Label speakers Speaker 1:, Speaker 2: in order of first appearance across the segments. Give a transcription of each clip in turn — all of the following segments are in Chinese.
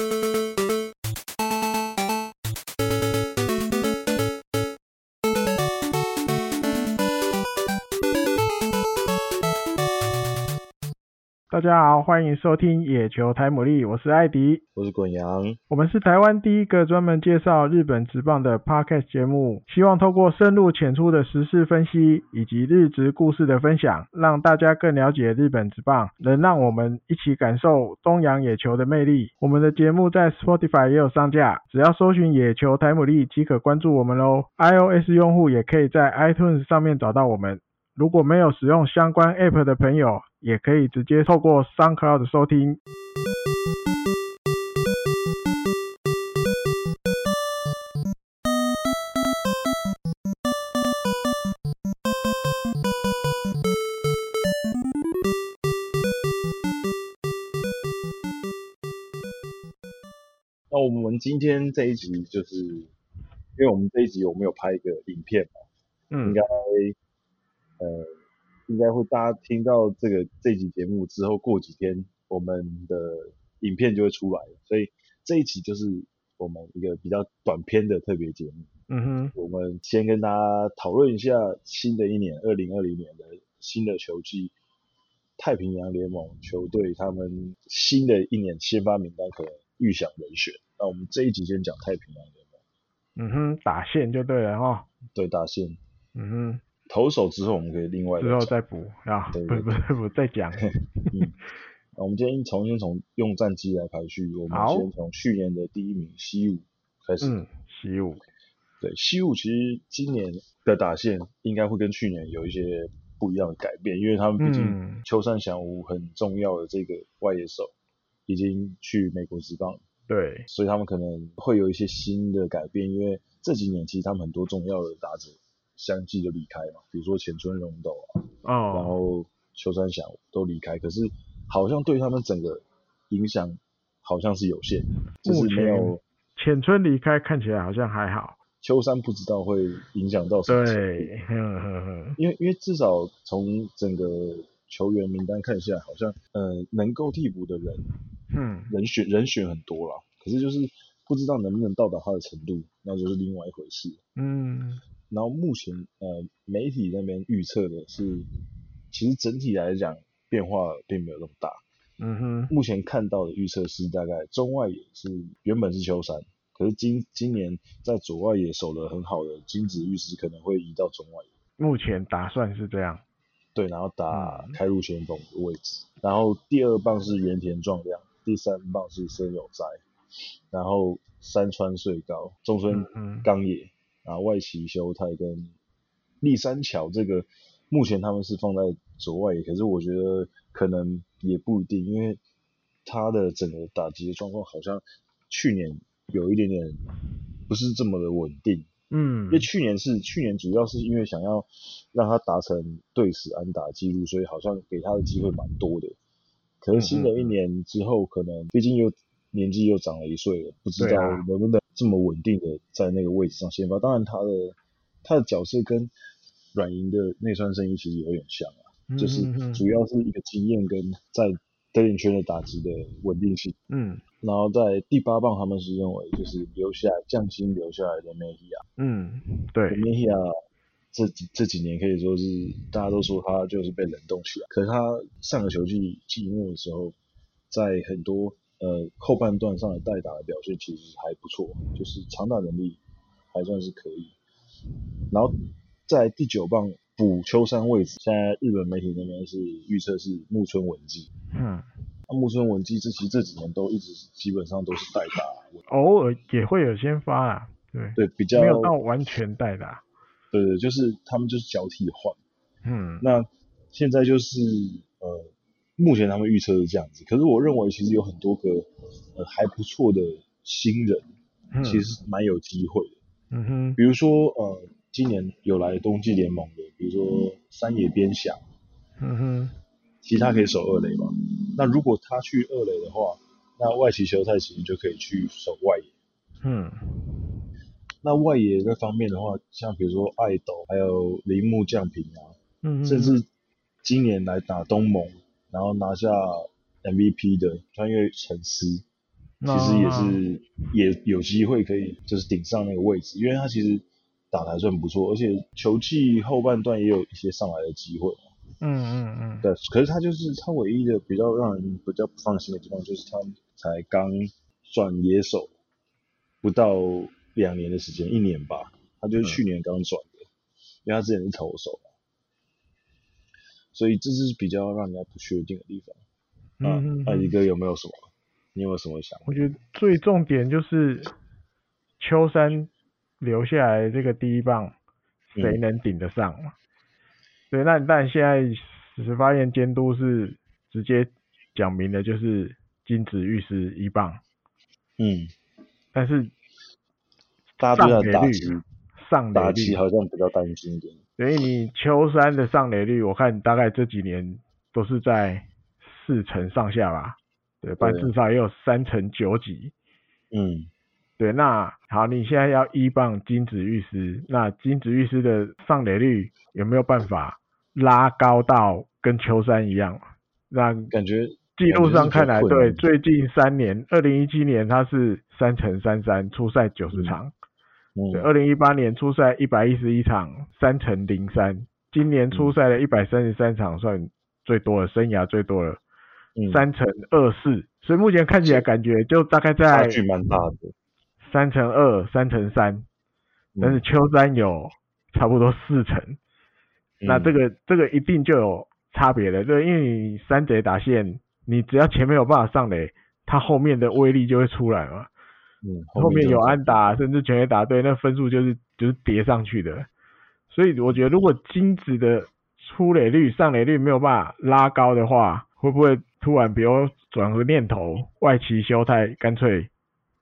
Speaker 1: you. 大家好，欢迎收听野球台牡蛎，我是艾迪，
Speaker 2: 我是滚阳，
Speaker 1: 我们是台湾第一个专门介绍日本职棒的 Podcast 节目，希望透过深入浅出的时事分析以及日职故事的分享，让大家更了解日本职棒，能让我们一起感受东洋野球的魅力。我们的节目在 Spotify 也有上架，只要搜寻野球台牡蛎即可关注我们喽。iOS 用户也可以在 iTunes 上面找到我们。如果没有使用相关 App 的朋友，也可以直接透过 SoundCloud 收听。
Speaker 2: 那我们今天这一集就是，因为我们这一集我们有拍一个影片嘛，嗯，应该。呃，应该会大家听到这个这集节目之后，过几天我们的影片就会出来了，所以这一集就是我们一个比较短篇的特别节目。嗯哼，我们先跟大家讨论一下新的一年，二零二零年的新的球季，太平洋联盟球队他们新的一年先发名单可能预想人选。那我们这一集先讲太平洋联盟。
Speaker 1: 嗯哼，打线就对了哈。
Speaker 2: 对，打线。
Speaker 1: 嗯哼。
Speaker 2: 投手之后我们可以另外
Speaker 1: 之后再补啊，对对对，不不不再讲。
Speaker 2: 嗯，那我们今天重新从用战绩来排序，我们先从去年的第一名西武开始。
Speaker 1: 嗯，西武。
Speaker 2: 对，西武其实今年的打线应该会跟去年有一些不一样的改变，因为他们毕竟秋山翔吾很重要的这个外野手已经去美国职棒，
Speaker 1: 对，
Speaker 2: 所以他们可能会有一些新的改变，因为这几年其实他们很多重要的打者。相继就离开嘛，比如说浅村荣斗啊，oh. 然后秋山翔都离开，可是好像对他们整个影响好像是有限，就是没有
Speaker 1: 浅村离开看起来好像还好，
Speaker 2: 秋山不知道会影响到什么程度，
Speaker 1: 对，
Speaker 2: 因为因为至少从整个球员名单看起来，好像呃能够替补的人，嗯，人选人选很多了，可是就是不知道能不能到达他的程度，那就是另外一回事，嗯。然后目前呃媒体那边预测的是，其实整体来讲变化并没有那么大。嗯哼。目前看到的预测是大概中外野是原本是秋山，可是今今年在左外野守得很好的金子玉石可能会移到中外野。
Speaker 1: 目前打算是这样。
Speaker 2: 对，然后打开路先锋的位置。嗯、然后第二棒是原田壮亮，第三棒是森友哉，然后山川穗高、中村刚也。嗯啊，外崎修太跟立山桥这个，目前他们是放在左外野，可是我觉得可能也不一定，因为他的整个打击的状况好像去年有一点点不是这么的稳定。嗯，因为去年是去年主要是因为想要让他达成对史安打记录，所以好像给他的机会蛮多的。可是新的一年之后，可能毕竟又年纪又长了一岁了，不知道能不能。这么稳定的在那个位置上先发，当然他的他的角色跟软银的内川圣一其实有点像啊，嗯、就是主要是一个经验跟在得点圈的打击的稳定性。嗯，然后在第八棒他们是认为就是留下来降薪留下来的梅西亚。嗯，对，梅西亚这几这几年可以说是大家都说他就是被冷冻起来，可是他上个球季季末的时候，在很多。呃，后半段上的代打的表现其实还不错，就是长打能力还算是可以。然后在第九棒补秋山位置，现在日本媒体那边是预测是木村文纪。嗯，那木村文纪这其实这几年都一直基本上都是代打，
Speaker 1: 偶尔也会有先发啊。对
Speaker 2: 对，比较
Speaker 1: 没有到完全代打。
Speaker 2: 对对，就是他们就是交替换。嗯，那现在就是呃。目前他们预测是这样子，可是我认为其实有很多个呃还不错的新人，其实蛮有机会的。嗯哼，比如说呃今年有来冬季联盟的，比如说山野边翔，嗯哼，其实他可以守二垒嘛。那如果他去二垒的话，那外崎修太其实就可以去守外野。嗯，那外野那方面的话，像比如说爱斗，还有铃木将平啊，嗯哼，甚至今年来打东盟。然后拿下 MVP 的穿越沉思，其实也是也有机会可以就是顶上那个位置，因为他其实打的还算不错，而且球技后半段也有一些上来的机会。
Speaker 1: 嗯嗯嗯。
Speaker 2: 对，可是他就是他唯一的比较让人比较不放心的地方，就是他才刚转野手不到两年的时间，一年吧，他就是去年刚转的，嗯、因为他之前是投手，所以这是比较让人家不确定的地方。嗯，那一个有没有什么？你有没有什么想法？
Speaker 1: 我觉得最重点就是秋山留下来这个第一棒，谁能顶得上嘛？嗯、对，那但现在始发燕监督是直接讲明了，就是金子玉是一棒。
Speaker 2: 嗯，
Speaker 1: 但是
Speaker 2: 大家对他打击
Speaker 1: 上打率
Speaker 2: 好像比较担心一点。
Speaker 1: 所以你秋山的上垒率，我看大概这几年都是在四成上下吧。对，但至少也有三成九几。
Speaker 2: 嗯，
Speaker 1: 对，那好，你现在要一棒金子玉师，那金子玉师的上垒率有没有办法拉高到跟秋山一样？那
Speaker 2: 感觉
Speaker 1: 记录上看来，对，最近三年，二零一七年他是三成三三，出赛九十场。
Speaker 2: 嗯。
Speaker 1: 对，二零一八年初赛一百一十一场，三成零三。今年初赛的一百三十三场，算最多了，生涯最多了。三成二四，所以目前看起来感觉就大概在差
Speaker 2: 距蛮大的，
Speaker 1: 三成二、三成三，但是秋山有差不多四成，嗯、那这个这个一定就有差别的，对，因为你三贼打线，你只要前面有办法上垒，它后面的威力就会出来嘛，
Speaker 2: 嗯，
Speaker 1: 后面有安打甚至全垒打对，那分数就是就是叠上去的，所以我觉得如果金子的出垒率、上垒率没有办法拉高的话，会不会？突然，比如转个念头，外崎修太干脆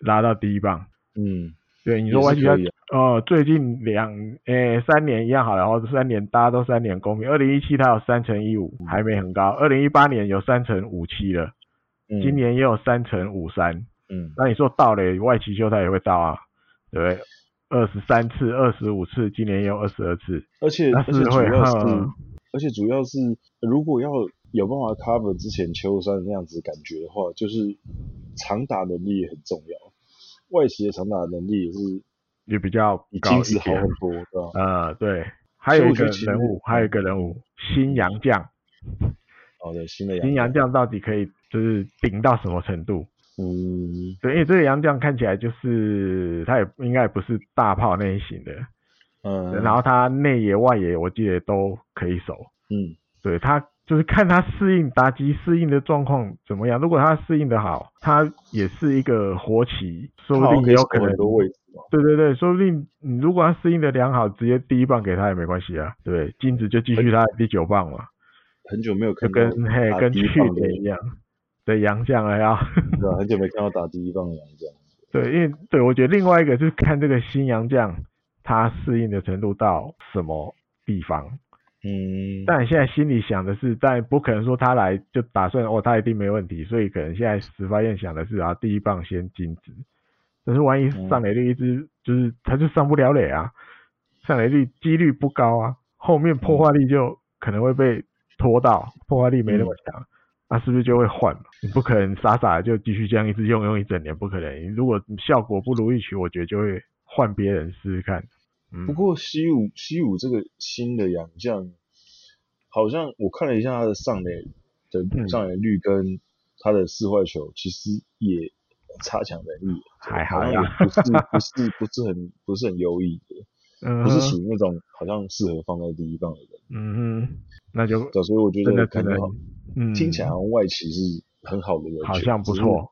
Speaker 1: 拉到第一棒。
Speaker 2: 嗯，
Speaker 1: 对，你说外崎他哦，最近两诶、欸、三年一样好了，或者三年大家都三年公平。二零一七他有三乘一五，还没很高。二零一八年有三乘五七了，嗯、今年也有三乘五三。
Speaker 2: 嗯，
Speaker 1: 那你说到了外崎修汰也会到啊？对不对？二十三次、二十五次，今年也有二十二次。
Speaker 2: 而且而且主要是，嗯、而且主要是如果要。有办法 cover 之前秋山那样子感觉的话，就是长打能力也很重要。外企的长打能力也是
Speaker 1: 也比较
Speaker 2: 比金子好很多，对吧？
Speaker 1: 呃，对。还有一个人物，还有一个人物，新洋将。
Speaker 2: 哦对，新的
Speaker 1: 新洋将到底可以就是顶到什么程度？
Speaker 2: 嗯，
Speaker 1: 对，因为这个洋将看起来就是他也应该也不是大炮类型的，
Speaker 2: 嗯，
Speaker 1: 然后他内野外野我记得都可以守，
Speaker 2: 嗯，
Speaker 1: 对他。就是看他适应打击适应的状况怎么样。如果他适应的好，他也是一个活棋，说不定也有可能。对对对，说不定你如果他适应的良好，直接第一棒给他也没关系啊。对，金子就继续他的第九棒嘛。
Speaker 2: 很久没有看到
Speaker 1: 跟嘿跟去年一样，对洋将了要。
Speaker 2: 对啊，很久没看到打第一棒的洋将。
Speaker 1: 对，因为对我觉得另外一个就是看这个新洋将他适应的程度到什么地方。
Speaker 2: 嗯，
Speaker 1: 但现在心里想的是，但不可能说他来就打算哦，他一定没问题，所以可能现在始发燕想的是啊，第一棒先禁止，但是万一上垒率一直就是他就上不了垒啊，上垒率几率不高啊，后面破坏力就可能会被拖到，破坏力没那么强，那、嗯啊、是不是就会换？你不可能傻傻的就继续这样一直用用一整年，不可能。如果效果不如预期，我觉得就会换别人试试看。
Speaker 2: 不过西武西武这个新的洋将，好像我看了一下他的上垒的上垒率跟他的四坏球，其实也差强人意，
Speaker 1: 还好
Speaker 2: 像也不是不是不是很不是很优异的，不是属于那种好像适合放在第一棒的人。
Speaker 1: 嗯哼，那就
Speaker 2: 所以我觉得
Speaker 1: 可能
Speaker 2: 嗯，听起来好像外企是很好的人，
Speaker 1: 好像不错。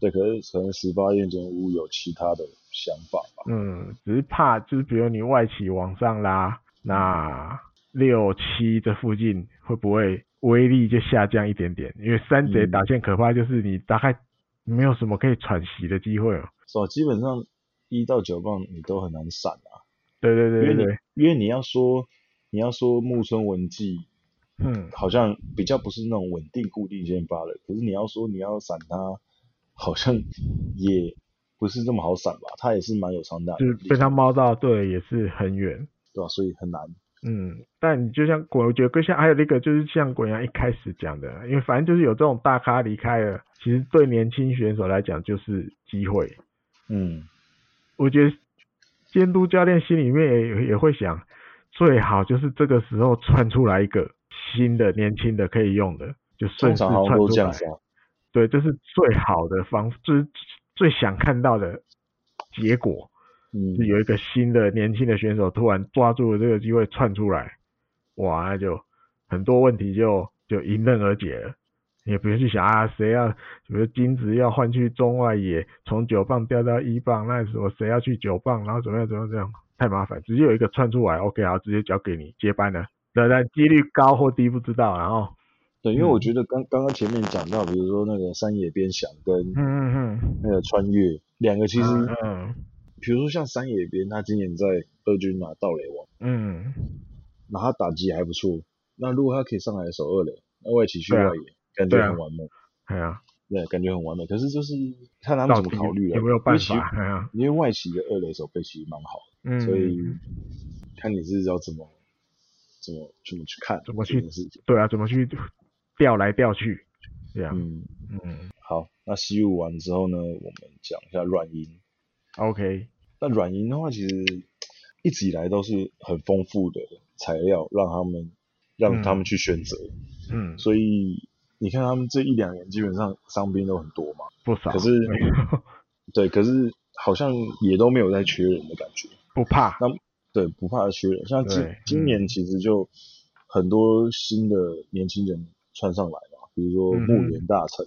Speaker 2: 对，可是可能十八燕中屋有其他的想法吧。
Speaker 1: 嗯，只是怕就是比如你外企往上拉，那六七这附近会不会威力就下降一点点？因为三贼打线可怕，就是你大概没有什么可以喘息的机会哦。
Speaker 2: 是吧？基本上一到九棒你都很难闪啊。
Speaker 1: 对对对对，对，
Speaker 2: 因为你要说你要说木村文纪，
Speaker 1: 嗯，
Speaker 2: 好像比较不是那种稳定固定先发的。可是你要说你要闪他。好像也不是这么好闪吧，他也是蛮有长打的，
Speaker 1: 就是被他猫到，对，也是很远，
Speaker 2: 对吧？所以很难。
Speaker 1: 嗯，但你就像滚，我觉得更像还有那个就是像滚阳一开始讲的，因为反正就是有这种大咖离开了，其实对年轻选手来讲就是机会。
Speaker 2: 嗯，
Speaker 1: 我觉得监督教练心里面也也会想，最好就是这个时候窜出来一个新的年轻的可以用的，就顺势窜出来。对，这是最好的方，就是最想看到的结果。嗯，是有一个新的年轻的选手突然抓住了这个机会窜出来，哇，那就很多问题就就迎刃而解了。也不用去想啊，谁要，比如金子要换去中外野，从九棒掉到一棒，那时候谁要去九棒，然后怎么样怎么样这样，太麻烦，直接有一个窜出来，OK，好，直接交给你接班了。当然几率高或低不知道，然后。
Speaker 2: 对，因为我觉得刚刚刚前面讲到，比如说那个山野边响跟嗯嗯嗯那个穿越两个，其实，嗯，比如说像山野边，他今年在二军拿盗垒王，嗯，那他打击还不错，那如果他可以上来守二垒，那外企去外野，感觉很完美，对啊，对，感觉很完美。可是就是看他们怎么考虑了，
Speaker 1: 有没有办法？
Speaker 2: 因为外企的二垒手背其实蛮好的，所以看你是要怎么怎么怎么去看，
Speaker 1: 怎么去，对啊，怎么去。调来调去，这样。
Speaker 2: 嗯嗯。好，那西武完之后呢，我们讲一下软银。
Speaker 1: OK。
Speaker 2: 那软银的话，其实一直以来都是很丰富的材料，让他们让他们去选择。嗯。所以你看他们这一两年基本上伤兵都很多嘛。
Speaker 1: 不少。
Speaker 2: 可是，对，可是好像也都没有在缺人的感觉。
Speaker 1: 不怕。
Speaker 2: 那对，不怕缺人。像今今年其实就很多新的年轻人。窜上来嘛，比如说牧原大成，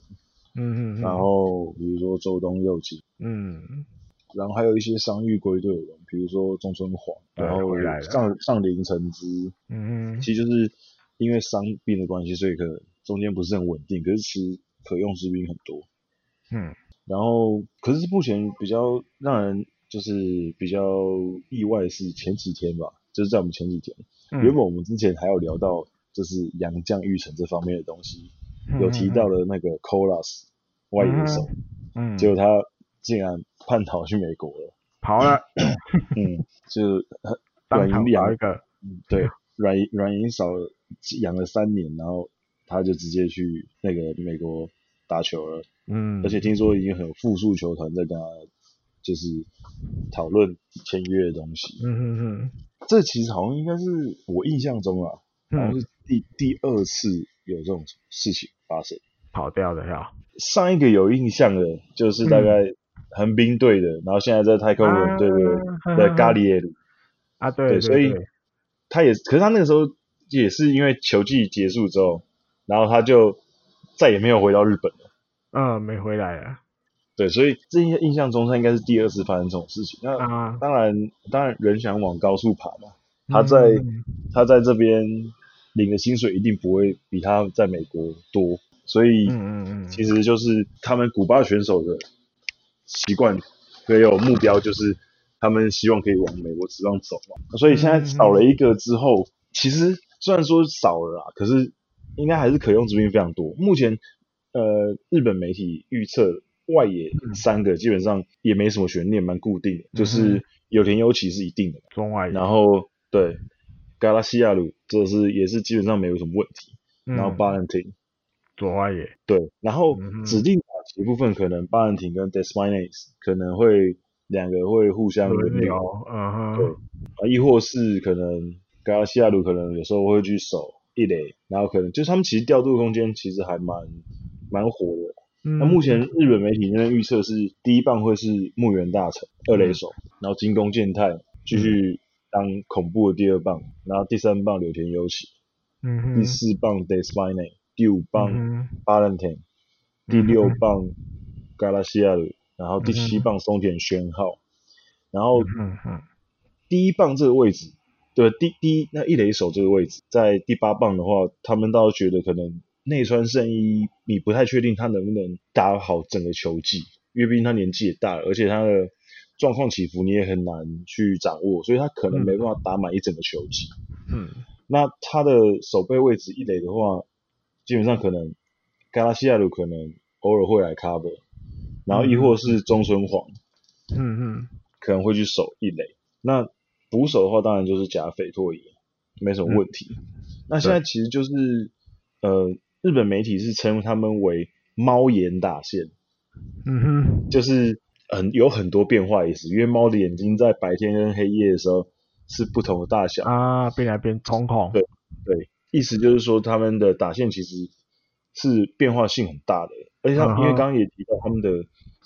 Speaker 2: 嗯嗯，然后比如说周东佑京，嗯，然后还有一些伤愈归队的人，比如说中村晃，然后上上林诚之，嗯嗯，其实就是因为伤病的关系，所以可能中间不是很稳定，可是其实可用之兵很多，嗯，然后可是目前比较让人就是比较意外的是前几天吧，就是在我们前几天，原本我们之前还有聊到。就是杨绛育成这方面的东西，嗯、有提到了那个 Colas 外野手，嗯，结果他竟然叛逃去美国了，
Speaker 1: 跑了，
Speaker 2: 嗯，就
Speaker 1: 软银养一个，
Speaker 2: 嗯，对，软银软银少养了三年，然后他就直接去那个美国打球了，嗯，而且听说已经很有复数球团在跟他就是讨论签约的东西，嗯哼哼，这其实好像应该是我印象中啊，好像是。第第二次有这种事情发生，
Speaker 1: 跑掉的呀。
Speaker 2: 上一个有印象的，就是大概横滨队的，然后现在在太空人队的的咖喱耶鲁
Speaker 1: 啊，对，
Speaker 2: 所以他也，可是他那个时候也是因为球季结束之后，然后他就再也没有回到日本了。
Speaker 1: 嗯，没回来了。
Speaker 2: 对，所以这印印象中他应该是第二次发生这种事情。那当然，当然人想往高处爬嘛，他在他在这边。领的薪水一定不会比他在美国多，所以其实就是他们古巴选手的习惯，还有目标就是他们希望可以往美国职棒走嘛。所以现在少了一个之后，其实虽然说少了啦，可是应该还是可用之兵非常多。目前呃，日本媒体预测外野三个基本上也没什么悬念，蛮固定的，就是有田优起是一定的，
Speaker 1: 中外野，
Speaker 2: 然后对。加拉西亚鲁，这是也是基本上没有什么问题。嗯、然后巴伦廷，
Speaker 1: 左外野，
Speaker 2: 对。然后指定打击部分，可能巴伦廷跟 Despaigne 可能会两个会互相轮流，嗯哼，对。啊，亦或是可能加拉西亚鲁可能有时候会去守一垒，然后可能就是他们其实调度空间其实还蛮蛮火的。嗯、那目前日本媒体那边预测是第一棒会是木原大成二垒手，嗯、然后金宫健太继续。当恐怖的第二棒，然后第三棒柳田优起，嗯哼，第四棒 Despaigne，第五棒巴伦廷，第六棒加拉西亚鲁，然后第七棒松田宣浩，然后第一棒这个位置，对，第第一那一垒手这个位置，在第八棒的话，他们倒觉得可能内川圣一，你不太确定他能不能打好整个球季，因为毕竟他年纪也大了，而且他的。状况起伏你也很难去掌握，所以他可能没办法打满一整个球季。嗯，那他的守备位置一垒的话，基本上可能加拉西亚鲁可能偶尔会来 cover，然后亦或是中村晃，嗯嗯，可能会去守一垒。那捕手的话，当然就是甲斐拓也。没什么问题。嗯、那现在其实就是呃，日本媒体是称他们为猫眼打线，
Speaker 1: 嗯哼，
Speaker 2: 就是很有很多变化意思，因为猫的眼睛在白天跟黑夜的时候是不同的大小
Speaker 1: 啊，变来变瞳孔，
Speaker 2: 对对，意思就是说他们的打线其实是变化性很大的，而且他、嗯、因为刚刚也提到他们的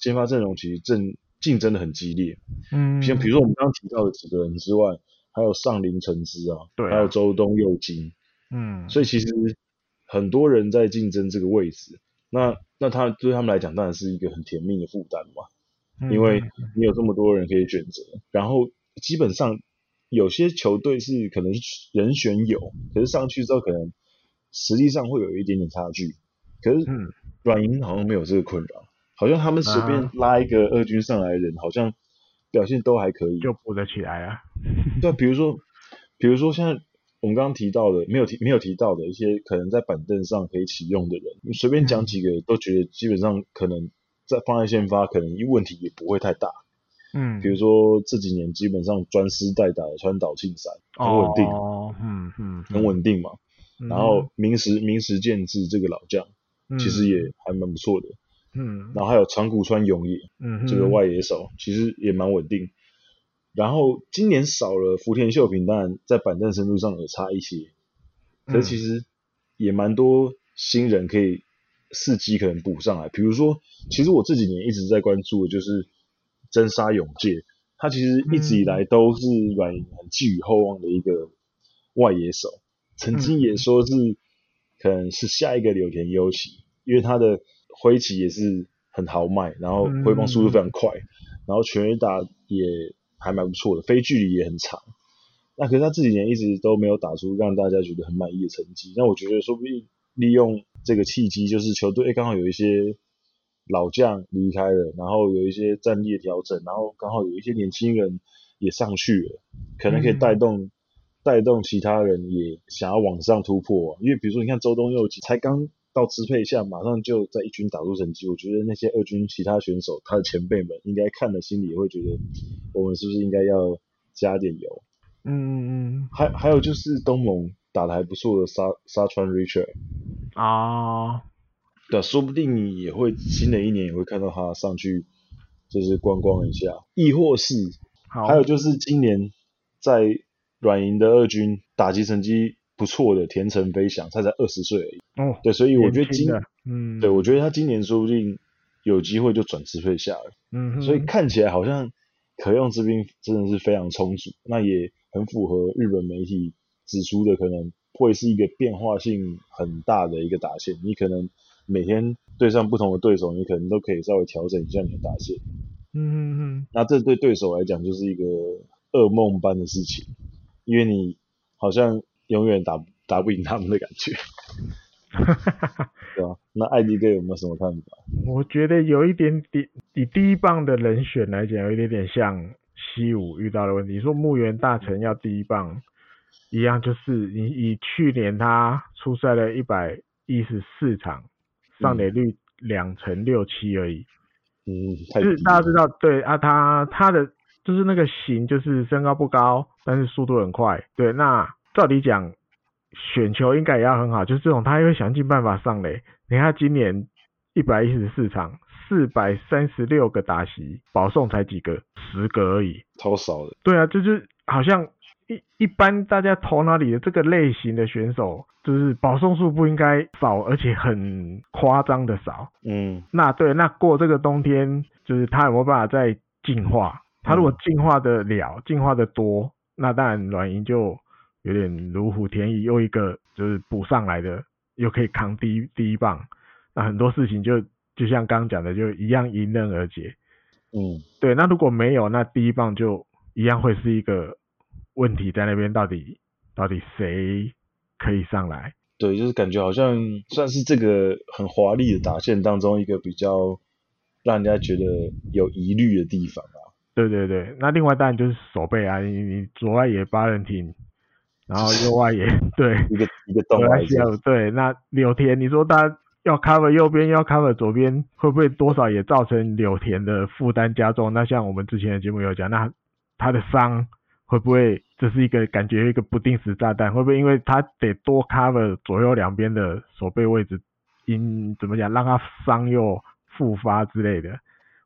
Speaker 2: 先发阵容其实正竞争的很激烈，
Speaker 1: 嗯，
Speaker 2: 像比如说我们刚刚提到的几个人之外，还有上林诚之啊，
Speaker 1: 对啊，
Speaker 2: 还有周东佑京，
Speaker 1: 嗯，
Speaker 2: 所以其实很多人在竞争这个位置。那那他对他们来讲当然是一个很甜蜜的负担嘛，嗯、因为你有这么多人可以选择，然后基本上有些球队是可能人选有，可是上去之后可能实际上会有一点点差距，可是软银好像没有这个困扰，好像他们随便拉一个二军上来的人，好像表现都还可以，
Speaker 1: 就补得起来啊。
Speaker 2: 对，比如说比如说现在。我们刚刚提到的没有提没有提到的一些可能在板凳上可以启用的人，你随便讲几个都觉得基本上可能在放在先发，可能问题也不会太大。
Speaker 1: 嗯，
Speaker 2: 比如说这几年基本上专师代打的川岛庆三很稳定，
Speaker 1: 哦，嗯嗯，
Speaker 2: 很稳定嘛。
Speaker 1: 嗯、
Speaker 2: 然后明石明石建治这个老将，
Speaker 1: 嗯、
Speaker 2: 其实也还蛮不错的。
Speaker 1: 嗯，
Speaker 2: 然后还有长谷川永也，
Speaker 1: 嗯，
Speaker 2: 这个外野手其实也蛮稳定。然后今年少了福田秀平，当然在板凳深度上有差一些，可是其实也蛮多新人可以伺机可能补上来。比如说，其实我这几年一直在关注的就是真沙永介，他其实一直以来都是软银很寄予厚望的一个外野手，曾经也说是可能是下一个柳田优起，因为他的挥击也是很豪迈，然后挥棒速度非常快，然后全垒打也。还蛮不错的，飞距离也很长。那可是他这几年一直都没有打出让大家觉得很满意的成绩。那我觉得说不定利用这个契机，就是球队刚好有一些老将离开了，然后有一些战力的调整，然后刚好有一些年轻人也上去了，可能可以带动带、嗯、动其他人也想要往上突破。因为比如说你看周东佑才刚。到支配下，马上就在一军打出成绩。我觉得那些二军其他选手，他的前辈们应该看了心里也会觉得，我们是不是应该要加点油？
Speaker 1: 嗯嗯嗯。还
Speaker 2: 还有就是东盟打的还不错的沙沙川 Richard
Speaker 1: 啊，
Speaker 2: 对，说不定你也会新的一年也会看到他上去，就是观光一下，亦或是，还有就是今年在软银的二军打击成绩。不错的田城飞翔，他才二十岁而已。
Speaker 1: 哦，
Speaker 2: 对，所以我觉得今，
Speaker 1: 嗯，
Speaker 2: 对，我觉得他今年说不定有机会就转支配下了。
Speaker 1: 嗯哼，
Speaker 2: 所以看起来好像可用之兵真的是非常充足，那也很符合日本媒体指出的，可能会是一个变化性很大的一个打线。你可能每天对上不同的对手，你可能都可以稍微调整一下你的打线。
Speaker 1: 嗯哼哼，
Speaker 2: 那这对对手来讲就是一个噩梦般的事情，因为你好像。永远打打不赢他们的感觉，对吧？那艾迪哥有没有什么看法？
Speaker 1: 我觉得有一点点，以第一棒的人选来讲，有一点点像西武遇到的问题。说木原大成要第一棒，一样就是你以去年他出赛了一百一十四场，上垒率两成六七而已。
Speaker 2: 嗯，
Speaker 1: 就是大家知道，对啊，他他的就是那个型，就是身高不高，但是速度很快。对，那。照理讲，选球应该也要很好，就是这种他也会想尽办法上垒。你看今年一百一十四场，四百三十六个打席，保送才几个，十个而已，
Speaker 2: 超少的。
Speaker 1: 对啊，就，是好像一一般大家头脑里的这个类型的选手，就是保送数不应该少，而且很夸张的少。
Speaker 2: 嗯，
Speaker 1: 那对，那过这个冬天，就是他有没有办法再进化？他如果进化的了，进化的多，那当然软银就。有点如虎添翼，又一个就是补上来的，又可以扛第一第一棒，那很多事情就就像刚刚讲的，就一样迎刃而解。
Speaker 2: 嗯，
Speaker 1: 对。那如果没有，那第一棒就一样会是一个问题在那边，到底到底谁可以上来？
Speaker 2: 对，就是感觉好像算是这个很华丽的打线当中一个比较让人家觉得有疑虑的地方啊。
Speaker 1: 对对对，那另外当然就是守备啊，你你左外野八人挺。然后右外野 对
Speaker 2: 一个一个动外线
Speaker 1: 对，那柳田你说他要 cover 右边要 cover 左边，会不会多少也造成柳田的负担加重？那像我们之前的节目有讲，那他的伤会不会这是一个感觉一个不定时炸弹？会不会因为他得多 cover 左右两边的手背位置，因怎么讲让他伤又复发之类的？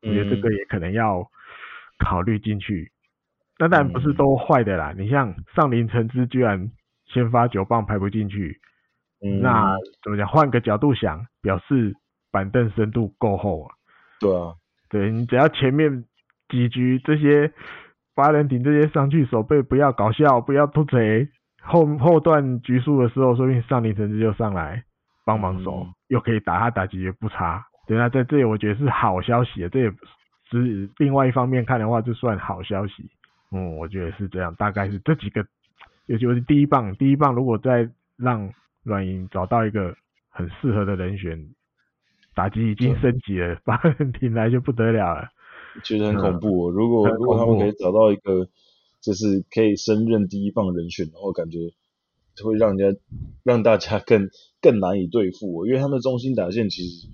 Speaker 1: 我觉得这个也可能要考虑进去。那当然不是都坏的啦，你像上林诚之居然先发九棒排不进去，那怎么讲？换个角度想，表示板凳深度够厚啊。
Speaker 2: 对啊，
Speaker 1: 对你只要前面几局这些八人顶这些上去守备不要搞笑，不要突贼，后后段局数的时候，说不定上林诚之就上来帮忙守，嗯、又可以打他打击也不差。对啊，在这里我觉得是好消息啊，这也是另外一方面看的话，就算好消息。嗯，我觉得是这样，大概是这几个，尤其是第一棒，第一棒如果再让软银找到一个很适合的人选，打击已经升级了，八人挺来就不得了了。
Speaker 2: 觉得很恐怖哦，嗯、如果如果他们可以找到一个，就是可以升任第一棒人选的话，感觉会让人家让大家更更难以对付哦，因为他们的中心打线其实，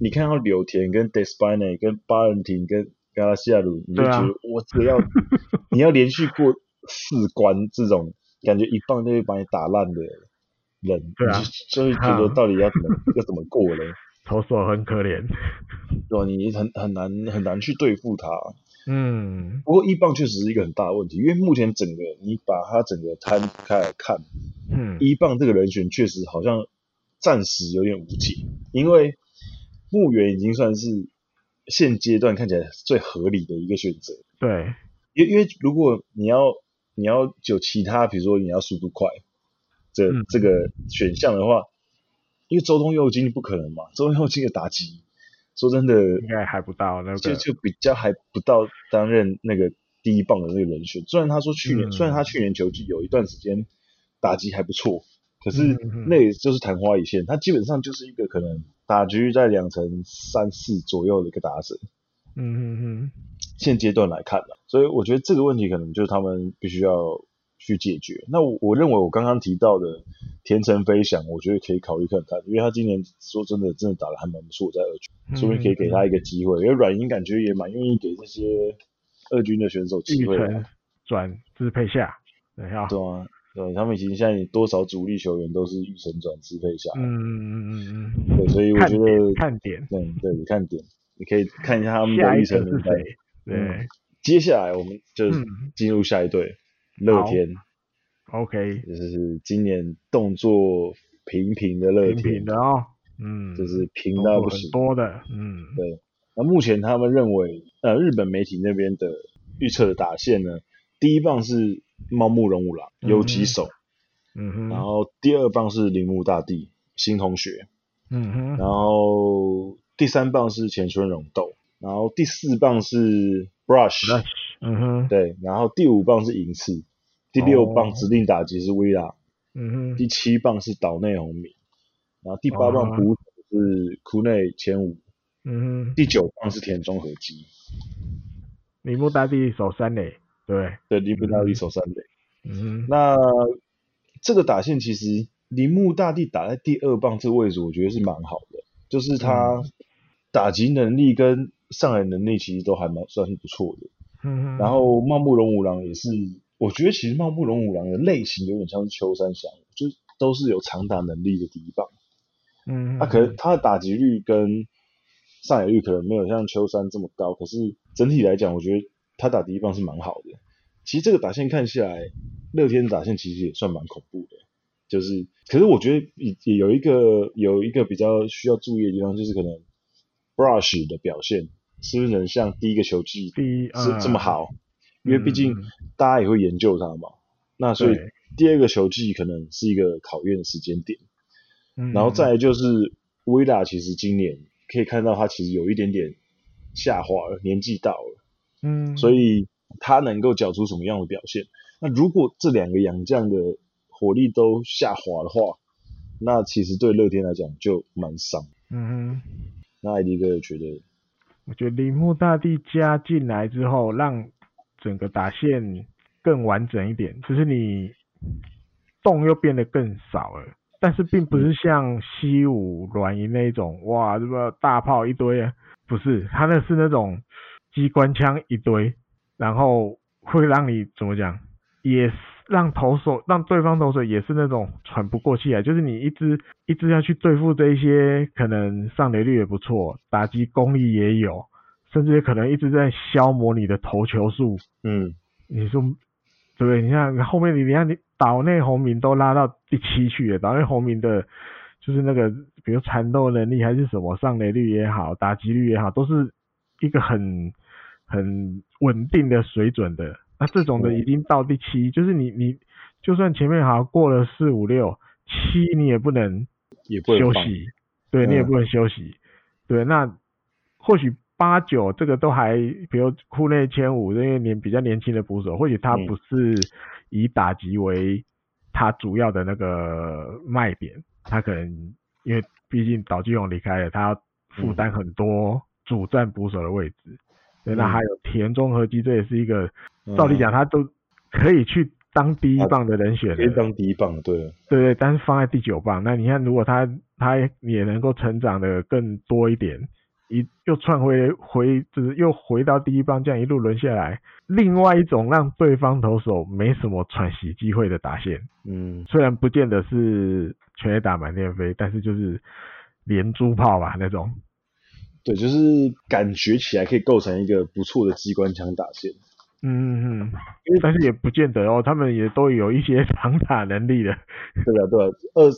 Speaker 2: 你看到柳田跟 Despaigne 跟八人挺跟。加拉西亚鲁，你就觉得我这个要 你要连续过四关这种感觉，一棒就会把你打烂的人，对啊，就会觉得到底要怎么要怎么过嘞？
Speaker 1: 投手很可怜，
Speaker 2: 对吧？你很很难很难去对付他。
Speaker 1: 嗯，
Speaker 2: 不过一棒确实是一个很大的问题，因为目前整个你把它整个摊开来看，嗯，一棒这个人选确实好像暂时有点无解，因为牧原已经算是。现阶段看起来最合理的一个选择，
Speaker 1: 对，
Speaker 2: 因因为如果你要你要有其他，比如说你要速度快，这、嗯、这个选项的话，因为周通佑京不可能嘛，周通佑京的打击，说真的，
Speaker 1: 应该还不到那个，
Speaker 2: 就就比较还不到担任那个第一棒的那个人选。虽然他说去年，嗯、虽然他去年球季有一段时间打击还不错，可是那也就是昙花一现，他基本上就是一个可能。打局在两成三四左右的一个打者，
Speaker 1: 嗯嗯嗯，
Speaker 2: 现阶段来看呢，所以我觉得这个问题可能就是他们必须要去解决。那我我认为我刚刚提到的田城飞翔，我觉得可以考虑看看，因为他今年说真的真的打的还蛮不错，在二军，说不定可以给他一个机会。因为软银感觉也蛮愿意给这些二军的选手机会，
Speaker 1: 转支配下，对啊。
Speaker 2: 对啊对，他们已经现在多少主力球员都是预成转支配下来，
Speaker 1: 嗯嗯嗯嗯
Speaker 2: 对，所以我觉得
Speaker 1: 看点，
Speaker 2: 对对，你看点，你可以看一下他们的预成名单。
Speaker 1: 对、嗯，
Speaker 2: 接下来我们就进入下一队，乐、嗯、天。
Speaker 1: OK，
Speaker 2: 就是今年动作平平的乐天，
Speaker 1: 平平的哦，嗯，
Speaker 2: 就是平到不行，
Speaker 1: 多的，嗯，
Speaker 2: 对。那目前他们认为，呃，日本媒体那边的预测的打线呢，第一棒是。茂木荣五郎游击手，
Speaker 1: 嗯哼，
Speaker 2: 然后第二棒是铃木大地新同学，
Speaker 1: 嗯哼，
Speaker 2: 然后第三棒是前村荣斗，然后第四棒是 Brush，
Speaker 1: 嗯哼，
Speaker 2: 对，然后第五棒是银次，第六棒指定打击是威拉，
Speaker 1: 嗯哼，
Speaker 2: 第七棒是岛内宏明，然后第八棒捕手是库内前五，
Speaker 1: 嗯哼，
Speaker 2: 第九棒是田中和基，
Speaker 1: 铃木大地守三垒。对，
Speaker 2: 对，铃木大地守三垒。
Speaker 1: 嗯，
Speaker 2: 那这个打线其实铃木大地打在第二棒这个位置，我觉得是蛮好的，就是他打击能力跟上垒能力其实都还蛮算是不错的。
Speaker 1: 嗯，
Speaker 2: 然后茂木龙五郎也是，我觉得其实茂木龙五郎的类型有点像是秋山翔，就都是有长打能力的第一棒。
Speaker 1: 嗯，
Speaker 2: 他可能他的打击率跟上垒率可能没有像秋山这么高，可是整体来讲，我觉得。他打第一棒是蛮好的，其实这个打线看下来，乐天的打线其实也算蛮恐怖的，就是，可是我觉得也也有一个有一个比较需要注意的地方，就是可能 Brush 的表现是不是能像第一个球季是这么好，因为毕竟大家也会研究他嘛，那所以第二个球季可能是一个考验的时间点，然后再来就是威达，其实今年可以看到他其实有一点点下滑了，年纪到了。
Speaker 1: 嗯，
Speaker 2: 所以他能够缴出什么样的表现？那如果这两个洋将的火力都下滑的话，那其实对乐天来讲就蛮伤。
Speaker 1: 嗯哼，
Speaker 2: 那艾迪哥觉得？
Speaker 1: 我觉得铃木大帝加进来之后，让整个打线更完整一点，就是你洞又变得更少了，但是并不是像西武软银那一种，哇，这个大炮一堆啊？不是，他那是那种。机关枪一堆，然后会让你怎么讲？也是让投手让对方投手也是那种喘不过气来，就是你一直一直要去对付这一些可能上垒率也不错，打击功力也有，甚至可能一直在消磨你的投球数。
Speaker 2: 嗯，
Speaker 1: 你说对不对？你看后面你你看你岛内红名都拉到第七去了，岛内红名的。就是那个，比如缠斗能力还是什么，上垒率也好，打击率也好，都是一个很很稳定的水准的。那这种的已经到第七，就是你你就算前面好像过了四五六七，你也不能
Speaker 2: 也不
Speaker 1: 休息，对你也不能休息。对，那或许八九这个都还，比如库内千五，因为年比较年轻的捕手，或许他不是以打击为他主要的那个卖点。他可能因为毕竟岛津勇离开了，他要负担很多主战捕手的位置。对、嗯，那还有田中和基，这也是一个，照理讲他都可以去当第一棒的人选，
Speaker 2: 可以当第一棒，对，
Speaker 1: 对对，但是放在第九棒，那你看如果他他也能够成长的更多一点。一又窜回回，就是又回到第一棒，这样一路轮下来，另外一种让对方投手没什么喘息机会的打线，
Speaker 2: 嗯，
Speaker 1: 虽然不见得是全垒打满天飞，但是就是连珠炮吧那种，
Speaker 2: 对，就是感觉起来可以构成一个不错的机关枪打线，
Speaker 1: 嗯嗯嗯，因为但是也不见得哦，他们也都有一些 长打能力的，
Speaker 2: 对啊对啊，二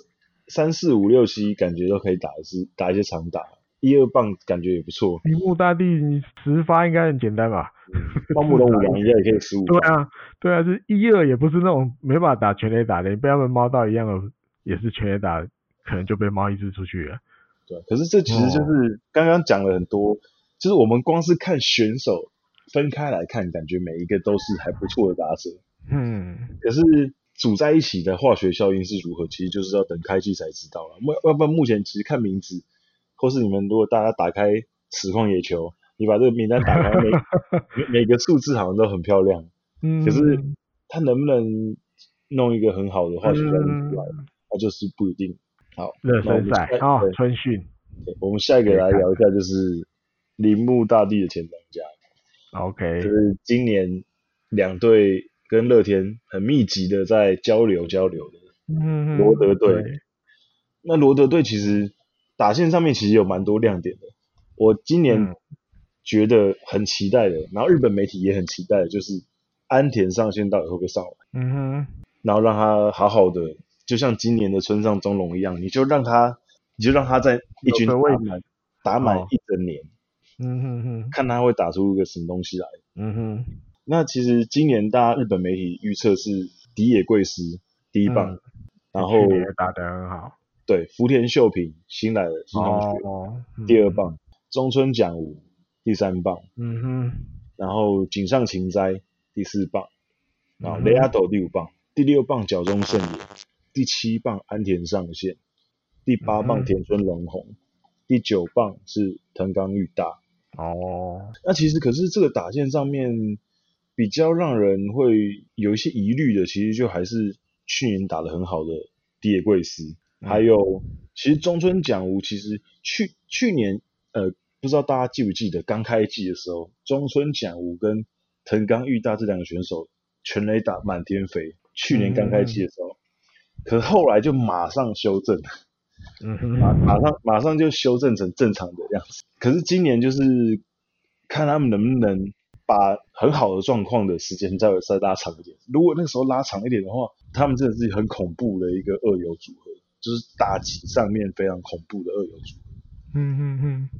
Speaker 2: 三四五六七感觉都可以打的是打一些长打。一二棒感觉也不错。
Speaker 1: 铃木大地你十发应该很简单吧？
Speaker 2: 荒木龙五郎应该也可以十五。
Speaker 1: 对啊，对啊，是一二也不是那种没办法打全垒打的，你被他们猫到一样的，也是全垒打，可能就被猫一只出去了。
Speaker 2: 对，可是这其实就是刚刚讲了很多，哦，就是我们光是看选手分开来看，感觉每一个都是还不错的打者。
Speaker 1: 嗯。可
Speaker 2: 是组在一起的化学效应是如何，其实就是要等开季才知道了。要要不然目前其实看名字。或是你们如果大家打开实况野球，你把这个名单打开，每 每个数字好像都很漂亮，
Speaker 1: 嗯，
Speaker 2: 可是他能不能弄一个很好的化学效应出来，那就是不一定。好，
Speaker 1: 热身赛啊，春训。
Speaker 2: 我们下一个来聊一下，就是铃木大地的前当家。
Speaker 1: OK，
Speaker 2: 就是今年两队跟乐天很密集的在交流交流的，
Speaker 1: 嗯，
Speaker 2: 罗德队。那罗德队其实。打线上面其实有蛮多亮点的，我今年觉得很期待的，嗯、然后日本媒体也很期待的，就是安田上线到底会不会上来？
Speaker 1: 嗯哼，
Speaker 2: 然后让他好好的，就像今年的村上中隆一样，你就让他，你就让他在一军打满打满一整年，
Speaker 1: 嗯哼哼，
Speaker 2: 看他会打出一个什么东西来。
Speaker 1: 嗯哼，
Speaker 2: 那其实今年大家日本媒体预测是荻野贵司第一棒，嗯、然后
Speaker 1: 也打得很好。
Speaker 2: 对，福田秀平新来的新同学，
Speaker 1: 哦嗯、
Speaker 2: 第二棒，中村奖吾第三棒，
Speaker 1: 嗯哼，
Speaker 2: 然后井上晴哉第四棒，然后雷阿斗第五棒，第六棒角中胜也，第七棒安田上线，第八棒田村龙宏，嗯，第九棒是藤冈裕大。
Speaker 1: 哦，
Speaker 2: 那其实可是这个打线上面比较让人会有一些疑虑的，其实就还是去年打得很好的迪野贵司。还有，其实中村奖吾其实去去年，呃，不知道大家记不记得刚开季的时候，中村奖吾跟藤冈裕大这两个选手全垒打满天飞。去年刚开季的时候，嗯、可是后来就马上修正，
Speaker 1: 嗯
Speaker 2: 马马上马上就修正成正常的样子。可是今年就是看他们能不能把很好的状况的时间再再拉长一点。如果那个时候拉长一点的话，他们真的是很恐怖的一个二游组合。就是打击上面非常恐怖的二游组，
Speaker 1: 嗯嗯嗯。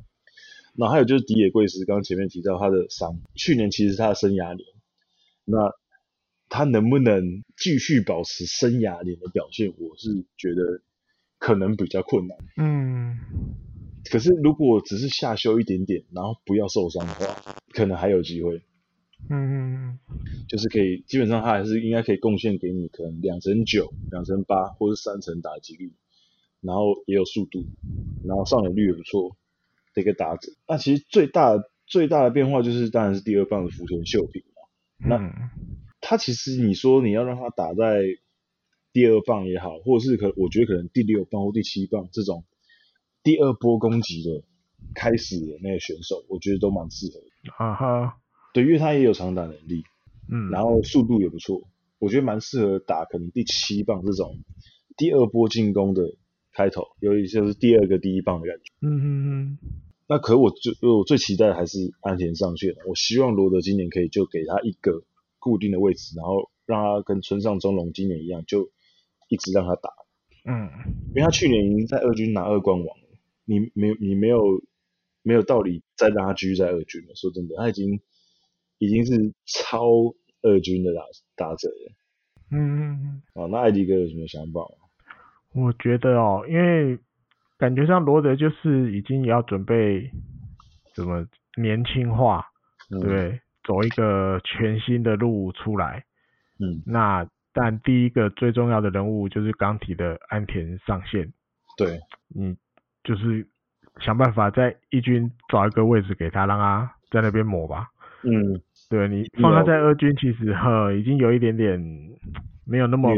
Speaker 2: 然后还有就是迪野贵司，刚刚前面提到他的伤，去年其实是他的生涯年，那他能不能继续保持生涯年的表现，我是觉得可能比较困难。
Speaker 1: 嗯。
Speaker 2: 可是如果只是下修一点点，然后不要受伤的话，可能还有机会。
Speaker 1: 嗯
Speaker 2: 就是可以，基本上他还是应该可以贡献给你可能两成九、两成八，或是三成打击率，然后也有速度，然后上垒率也不错的一个打者。那其实最大最大的变化就是，当然是第二棒的福田秀平嘛。那他其实你说你要让他打在第二棒也好，或者是可我觉得可能第六棒或第七棒这种第二波攻击的开始的那个选手，我觉得都蛮适合的。
Speaker 1: 哈哈。
Speaker 2: 对，因为他也有长打能力，
Speaker 1: 嗯，
Speaker 2: 然后速度也不错，我觉得蛮适合打可能第七棒这种第二波进攻的开头，尤其就是第二个第一棒的感觉。
Speaker 1: 嗯嗯嗯。
Speaker 2: 那可我最我最期待的还是安田上线，我希望罗德今年可以就给他一个固定的位置，然后让他跟村上中龙今年一样，就一直让他打。
Speaker 1: 嗯。
Speaker 2: 因为他去年已经在二军拿二冠王了，你没你没有没有道理再让他继续在二军了。说真的，他已经已经是超二军的打打者了。
Speaker 1: 嗯嗯嗯。
Speaker 2: 好，那艾迪哥有什么想法吗？
Speaker 1: 我觉得哦，因为感觉上罗德就是已经要准备怎么年轻化，嗯、对，走一个全新的路出来。
Speaker 2: 嗯。
Speaker 1: 那但第一个最重要的人物就是刚提的安田上线。
Speaker 2: 对。
Speaker 1: 你就是想办法在一军找一个位置给他，让他在那边磨吧。
Speaker 2: 嗯。
Speaker 1: 对，你放他在二军，其实呵已经有一点点没有那么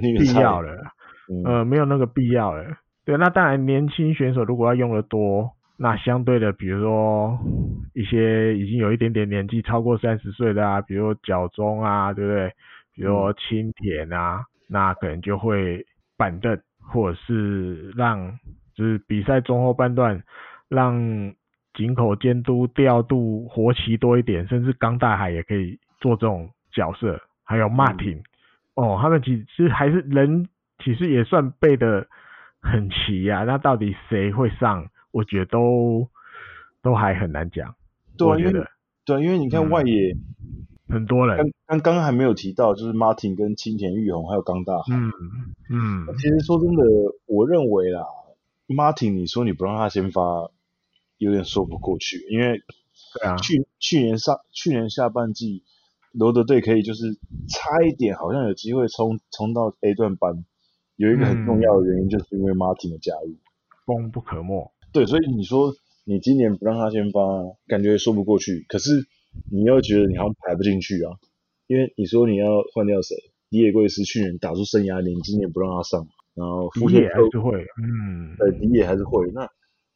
Speaker 1: 必要了，
Speaker 2: 嗯、
Speaker 1: 呃，没有那个必要了。对，那当然年轻选手如果要用的多，那相对的，比如说一些已经有一点点年纪超过三十岁的啊，比如说角中啊，对不对？比如说青田啊，嗯、那可能就会板凳，或者是让就是比赛中后半段让。井口监督调度活棋多一点，甚至冈大海也可以做这种角色，还有马挺、嗯，哦，他们其实还是人，其实也算背的很齐呀、啊。那到底谁会上？我觉得都都还很难讲。
Speaker 2: 对、啊，因为对、啊，因为你看外野、
Speaker 1: 嗯、很多人，
Speaker 2: 刚刚刚还没有提到，就是 Martin 跟青田玉红还有冈大海。
Speaker 1: 嗯嗯。
Speaker 2: 其实说真的，我认为啦，，Martin，你说你不让他先发。有点说不过去，因为
Speaker 1: 对啊，
Speaker 2: 去去年上去年下半季，罗德队可以就是差一点，好像有机会冲冲到 A 段班，有一个很重要的原因就是因为 Martin 的加入，
Speaker 1: 功不可没。
Speaker 2: 对，所以你说你今年不让他先发，感觉说不过去，可是你又觉得你好像排不进去啊，因为你说你要换掉谁？李野贵是去年打出生涯年，今年不让他上，然后福田
Speaker 1: 还是会，嗯，
Speaker 2: 对，李野还是会那。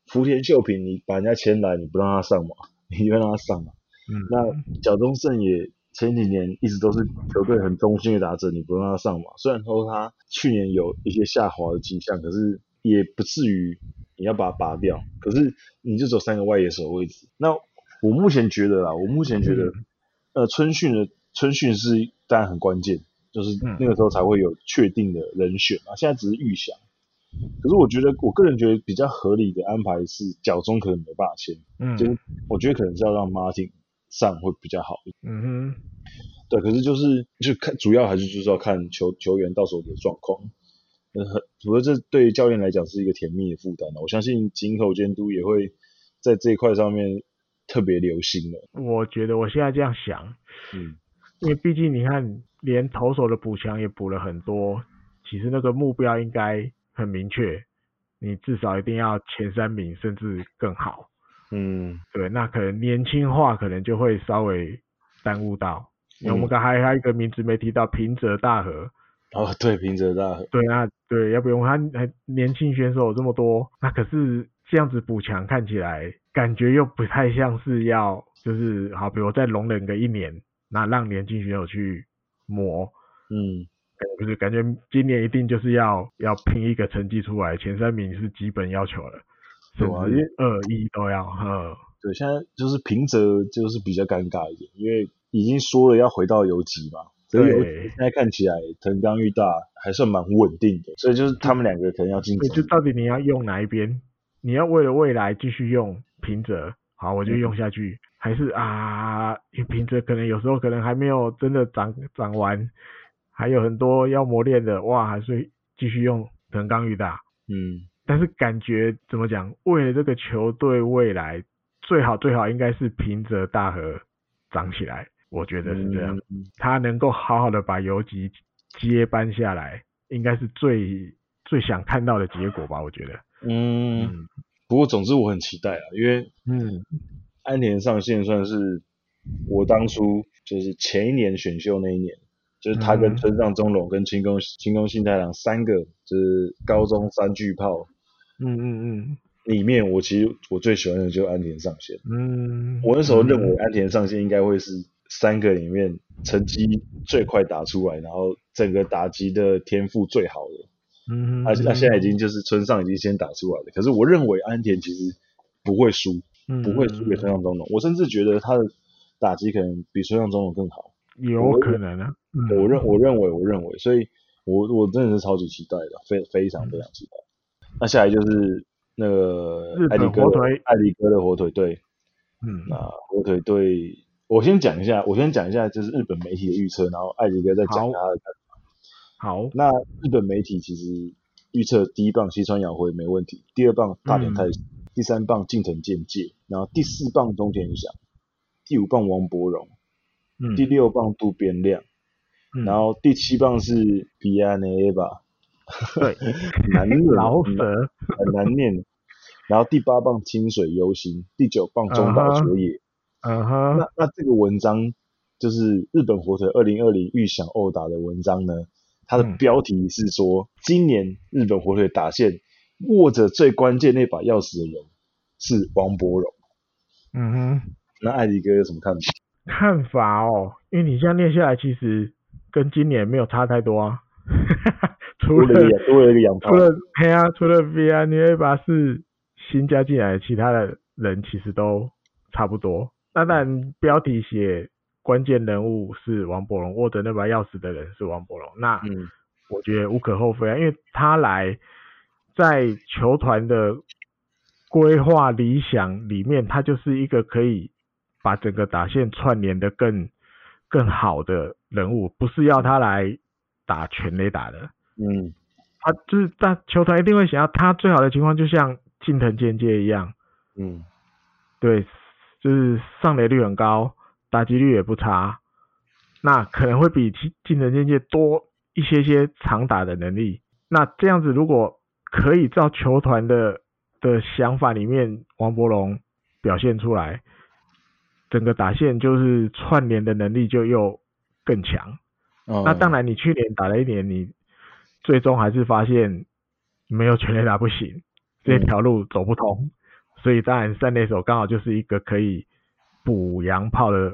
Speaker 2: 福田秀平，你把人家签来，你不让他上嘛？你就让他上嘛？
Speaker 1: 嗯。
Speaker 2: 那角中胜也前几年一直都是球队很中心的打者，你不让他上嘛？虽然说他去年有一些下滑的迹象，可是也不至于你要把它拔掉。可是你就走三个外野手位置。那我目前觉得啦，我目前觉得，嗯、呃，春训的春训是当然很关键，就是那个时候才会有确定的人选啊。现在只是预想。可是我觉得，我个人觉得比较合理的安排是，脚中可能没办法签，
Speaker 1: 嗯，
Speaker 2: 就是我觉得可能是要让 Martin 上会比较好一点，
Speaker 1: 嗯哼，
Speaker 2: 对，可是就是就看主要还是就是要看球球员到时候的状况，呃，我觉得这对于教练来讲是一个甜蜜的负担，我相信井口监督也会在这一块上面特别留心的。
Speaker 1: 我觉得我现在这样想，
Speaker 2: 嗯，
Speaker 1: 因为毕竟你看，连投手的补强也补了很多，其实那个目标应该。很明确，你至少一定要前三名，甚至更好。
Speaker 2: 嗯，
Speaker 1: 对，那可能年轻化可能就会稍微耽误到。嗯、我们刚还还有一个名字没提到，平泽大和。
Speaker 2: 哦，对，平泽大和。
Speaker 1: 对，那对，要不用他还年轻选手这么多，那可是这样子补强看起来感觉又不太像是要，就是好，比如再容忍个一年，那让年轻选手去磨。
Speaker 2: 嗯。
Speaker 1: 不是，感觉今年一定就是要要拼一个成绩出来，前三名是基本要求了，
Speaker 2: 对啊，因为
Speaker 1: 二一都要，嗯，
Speaker 2: 对，现在就是平泽就是比较尴尬一点，因为已经说了要回到游击嘛，所以现在看起来藤冈裕大还算蛮稳定的，所以就是他们两个可能要竞争。
Speaker 1: 就到底你要用哪一边？你要为了未来继续用平泽，好，我就用下去，嗯、还是啊，平泽可能有时候可能还没有真的长长完。还有很多要磨练的，哇，还是继续用藤冈裕大，
Speaker 2: 嗯，
Speaker 1: 但是感觉怎么讲，为了这个球队未来，最好最好应该是平泽大和长起来，我觉得是这样，嗯、他能够好好的把游击接班下来，应该是最最想看到的结果吧，我觉得，
Speaker 2: 嗯，嗯不过总之我很期待啊，因为，
Speaker 1: 嗯，
Speaker 2: 安田上线算是我当初就是前一年选秀那一年。就是他跟村上中龙跟清宫清宫幸太郎三个，就是高中三巨炮。
Speaker 1: 嗯嗯嗯。
Speaker 2: 里面我其实我最喜欢的就是安田上线。
Speaker 1: 嗯。
Speaker 2: 我那时候认为安田上线应该会是三个里面成绩最快打出来，然后整个打击的天赋最好的。嗯，他他现在已经就是村上已经先打出来了。可是我认为安田其实不会输，嗯、不会输给村上宗隆。我甚至觉得他的打击可能比村上宗隆更好。
Speaker 1: 有可能啊。
Speaker 2: 我认我认为我认为，所以我我真的是超级期待的，非非常非常期待。嗯、那下来就是那个艾迪哥艾迪哥的火腿队。嗯，那火腿队，我先讲一下，我先讲一下就是日本媒体的预测，然后艾迪哥再讲他的看法。
Speaker 1: 好，
Speaker 2: 那日本媒体其实预测第一棒西川遥辉没问题，第二棒大田泰第三棒近藤健介，然后第四棒中田翔，第五棒王柏荣，嗯、第六棒渡边亮，嗯、然后第七棒是比亚内吧，
Speaker 1: 对，
Speaker 2: 难念，
Speaker 1: 老舍。
Speaker 2: 很难念。然后第八棒清水优心，第九棒中岛卓也。
Speaker 1: 嗯哼。
Speaker 2: 那那这个文章就是日本火腿二零二零预想殴打的文章呢？它的标题是说，嗯、今年日本火腿打线握着最关键那把钥匙的人是王柏荣。
Speaker 1: 嗯哼。
Speaker 2: 那艾迪哥有什么看法？
Speaker 1: 看法哦，因为你这样念下来，其实跟今年没有差太多啊。除了
Speaker 2: 多了一个洋炮。
Speaker 1: 除了嘿啊，除了 V 啊，你那把是。新加进来的其他的人其实都差不多。那当然标题写关键人物是王柏融，握着那把钥匙的人是王柏融。那我觉得无可厚非啊，因为他来在球团的规划理想里面，他就是一个可以把整个打线串联的更更好的人物，不是要他来打全垒打的。嗯，他就是但球团一定会想要他最好的情况，就像。近藤健介一样，嗯，对，就是上垒率很高，打击率也不差，那可能会比近藤健介多一些些长打的能力。那这样子如果可以照球团的的想法里面，王柏融表现出来，整个打线就是串联的能力就又更强。哦，那当然，你去年打了一年，你最终还是发现没有全垒打不行。这条路走不通，嗯、所以当然三垒手刚好就是一个可以补洋炮的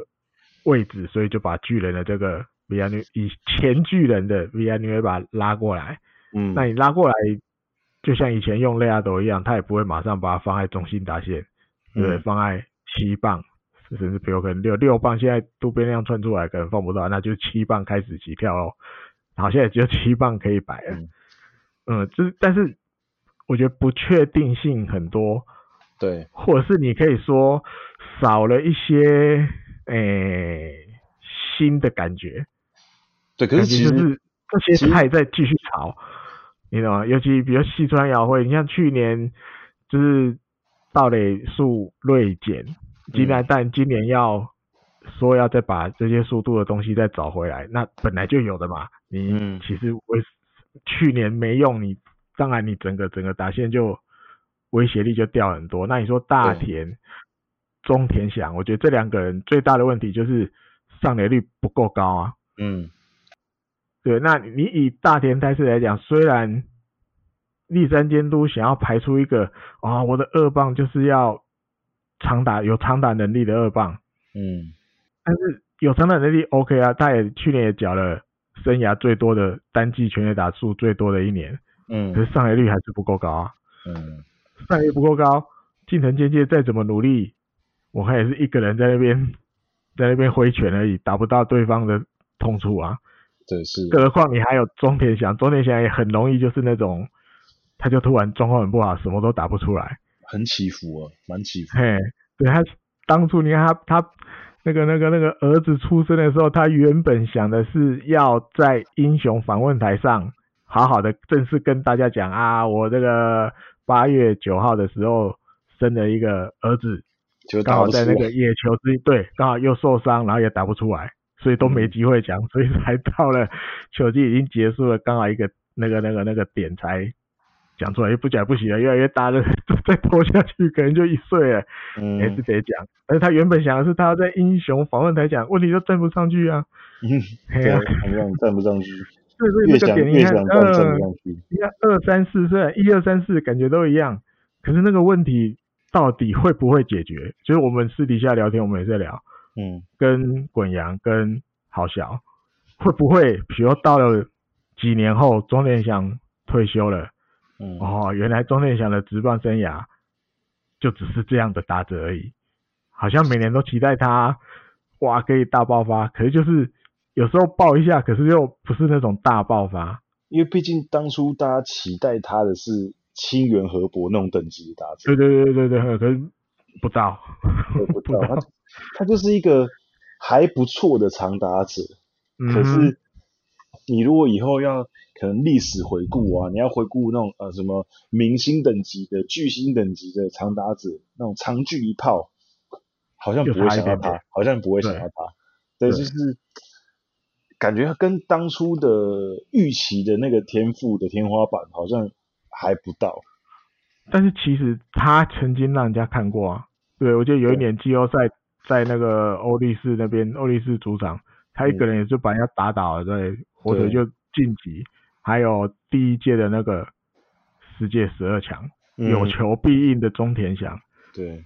Speaker 1: 位置，所以就把巨人的这个 Villanueva 以前巨人的 Villanueva 把它拉过来。嗯，那你拉过来，就像以前用雷亚斗一样，他也不会马上把它放在中心打线，对，嗯、放在七棒，甚至比如可能六六棒，现在渡边亮窜出来可能放不到，那就七棒开始起跳喽。好，现在只有七棒可以摆了。嗯，嗯，就是但是。我觉得不确定性很多，
Speaker 2: 对，
Speaker 1: 或者是你可以说少了一些诶、欸、新的感觉，
Speaker 2: 对，可是其实
Speaker 1: 就是这些菜在继续炒，实你懂吗？尤其比如西川遥辉，你像去年就是盗垒数锐减，今但今年要说要再把这些速度的东西再找回来，那本来就有的嘛，你其实为去年没用你。当然，你整个整个打线就威胁力就掉很多。那你说大田、中田翔，我觉得这两个人最大的问题就是上垒率不够高啊。嗯，对。那你以大田泰示来讲，虽然立山监督想要排出一个啊，我的二棒就是要长打有长打能力的二棒。嗯，但是有长打能力 OK 啊，他也去年也缴了生涯最多的单季全垒打数最多的一年。嗯，可是上垒率还是不够高啊。嗯，上垒率不够高，近藤健介再怎么努力，我看也是一个人在那边，在那边挥拳而已，打不到对方的痛处啊。
Speaker 2: 对，是。
Speaker 1: 更何况你还有中田翔，中田翔也很容易就是那种，他就突然状况很不好，什么都打不出来。
Speaker 2: 很起伏啊，蛮起伏。
Speaker 1: 嘿，对他当初你看他他那个那个那个儿子出生的时候，他原本想的是要在英雄访问台上。好好的正式跟大家讲啊，我这个八月九号的时候生了一个儿子，就刚好在那个野球之对，刚好又受伤，然后也打不出来，所以都没机会讲，所以才到了球季已经结束了，刚好一个那个那个那个点才讲出来，又不讲不行了，越来越大了，再拖下去可能就一岁了，嗯，还是得讲。而且他原本想的是他要在英雄访问台讲，问题就站不上去啊，
Speaker 2: 嗯，对，同样站不上去。
Speaker 1: 对对，这个点你看，呃，你看二三四，虽然一二三四感觉都一样，可是那个问题到底会不会解决？就是我们私底下聊天，我们也在聊，嗯，跟滚阳跟好小，会不会比如到了几年后，钟念祥退休了，嗯，哦，原来钟念祥的职棒生涯就只是这样的打者而已，好像每年都期待他，哇，可以大爆发，可是就是有时候爆一下，可是又不是那种大爆发，
Speaker 2: 因为毕竟当初大家期待他的是清源和伯那种等级的打者，
Speaker 1: 对对对对对，可是不到，
Speaker 2: 不到，他他就是一个还不错的长打者，嗯、可是你如果以后要可能历史回顾啊，你要回顾那种呃什么明星等级的巨星等级的长打者，那种长距离炮，好像不会想到他，好像不会想到他，对，对，就是感觉跟当初的预期的那个天赋的天花板好像还不到。
Speaker 1: 但是其实他曾经让人家看过啊，对，我记得有一年季后赛在那个欧力士那边，欧力士主场，他一个人也就把人家打倒了，对，或者就晋级，还有第一届的那个世界十二强，有求必应的中田翔，
Speaker 2: 对，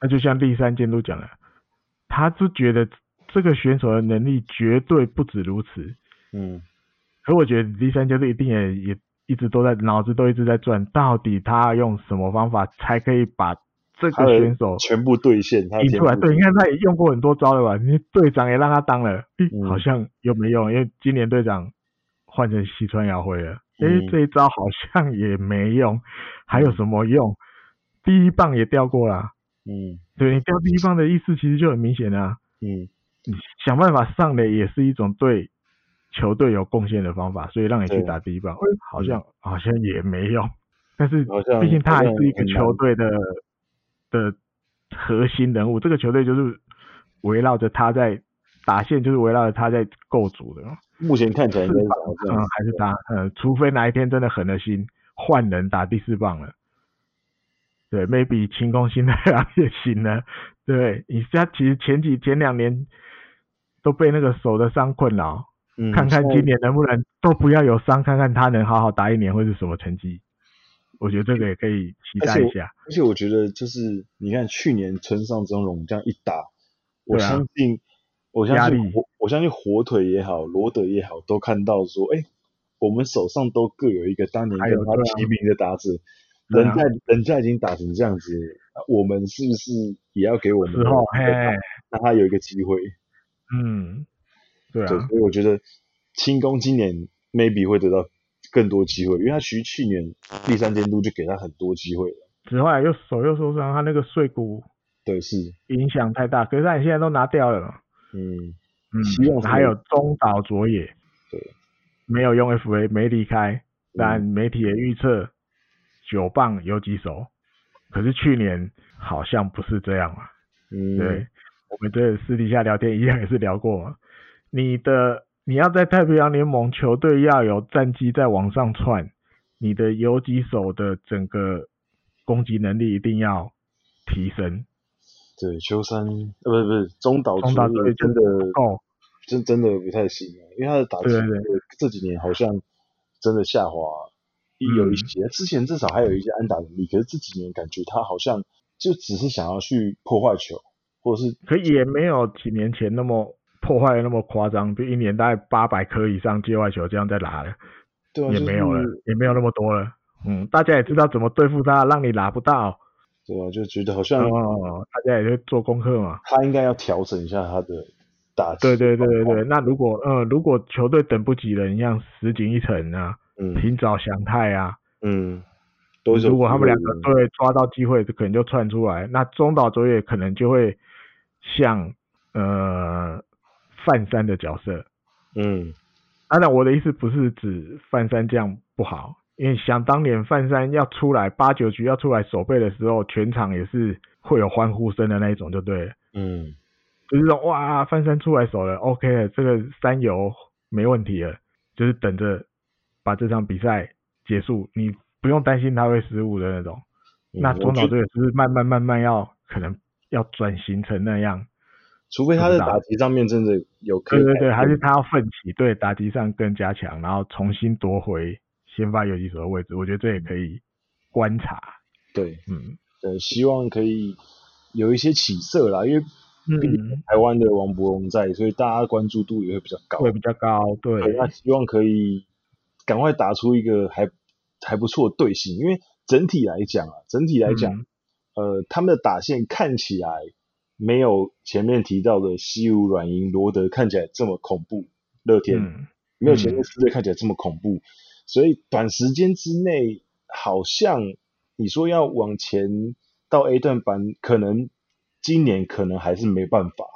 Speaker 1: 那就像第三监督讲的，他就觉得这个选手的能力绝对不止如此，嗯，可我觉得第三就是一定也也。一直都在脑子都一直在转，到底他用什么方法才可以把这个选手
Speaker 2: 全部兑现？
Speaker 1: 引出来，对，你看他也用过很多招了吧？你队长也让他当了，嗯、好像又没用，因为今年队长换成西川遥辉了，哎、嗯，这一招好像也没用，还有什么用？第一棒也掉过了，嗯，对，你掉第一棒的意思其实就很明显啊，嗯，你想办法上垒也是一种对。球队有贡献的方法，所以让你去打第一棒，好像好像也没用。但是毕竟他还是一个球队的的核心人物，这个球队就是围绕着他在打线，就是围绕着他在构筑的。
Speaker 2: 目前看起来是嗯，
Speaker 1: 还是他，嗯，除非哪一天真的狠了心换人打第四棒了。对，maybe 清宫幸太郎也行呢。对，你他其实前几前两年都被那个手的伤困扰。嗯、看看今年能不能都不要有伤，看看他能好好打一年会是什么成绩？我觉得这个也可以期待一下。
Speaker 2: 而且，我觉得就是你看去年村上宗隆这样一打，我相信，啊、我相信我我相信火腿也好，罗德也好，都看到说，哎、欸，我们手上都各有一个当年跟他齐名的打者，人家人家已经打成这样子，我们是不是也要给我
Speaker 1: 们
Speaker 2: 让他有一个机会？
Speaker 1: 嗯。对啊，
Speaker 2: 所以我觉得轻功今年 maybe 会得到更多机会，因为他其实去年第三监督就给他很多机会了。
Speaker 1: 之后来又手又受伤，他那个碎骨
Speaker 2: 对是
Speaker 1: 影响太大，可是他现在都拿掉了。嗯嗯，希望还有中岛卓也，对，没有用 FA 没离开，但媒体也预测九棒有几手，可是去年好像不是这样嘛。嗯，对，我们这私底下聊天一样也是聊过嘛。你的你要在太平洋联盟球队要有战绩在往上窜，你的游击手的整个攻击能力一定要提升。
Speaker 2: 对，秋山呃不是不是中岛中岛队真的哦，真真的不太行，因为他的打击这几年好像真的下滑有一些，嗯、之前至少还有一些安打能力，可是这几年感觉他好像就只是想要去破坏球，或者是
Speaker 1: 可也没有几年前那么。破坏那么夸张，就一年大概八百颗以上界外球这样在拿了，对啊，也没有了，就是、也没有那么多了。嗯，大家也知道怎么对付他，让你拿不到。
Speaker 2: 对啊，就觉得好像，
Speaker 1: 哦，大家也在做功课嘛。
Speaker 2: 他应该要调整一下他的打击。
Speaker 1: 对对对对对，那如果呃如果球队等不及了，你像石井一成啊，嗯，平沼祥太啊，嗯，都是如果他们两个队抓到机会，可能就窜出来。那中岛卓也可能就会像呃。范山的角色，嗯，当然我的意思不是指范山这样不好，因为想当年范山要出来八九局要出来守备的时候，全场也是会有欢呼声的那一种，就对了，嗯，就是说哇，范山出来守了，OK 了，这个三游没问题了，就是等着把这场比赛结束，你不用担心他会失误的那种。嗯、那中岛队只是慢慢慢慢要可能要转型成那样。
Speaker 2: 除非他在打击上面真的有可，
Speaker 1: 对对对，还是他要奋起，对打击上更加强，然后重新夺回先发游击手的位置，我觉得这也可以观察。
Speaker 2: 对，嗯，对，希望可以有一些起色啦，因为
Speaker 1: 嗯，
Speaker 2: 台湾的王柏荣在，所以大家关注度也会比较高，
Speaker 1: 会比较高，对。
Speaker 2: 对，那希望可以赶快打出一个还还不错的队形，因为整体来讲啊，整体来讲，嗯、呃，他们的打线看起来没有前面提到的西武、软银、罗德看起来这么恐怖，乐天、嗯、没有前面四队看起来这么恐怖，所以短时间之内好像你说要往前到 A 段班，可能。今年可能还是没办法，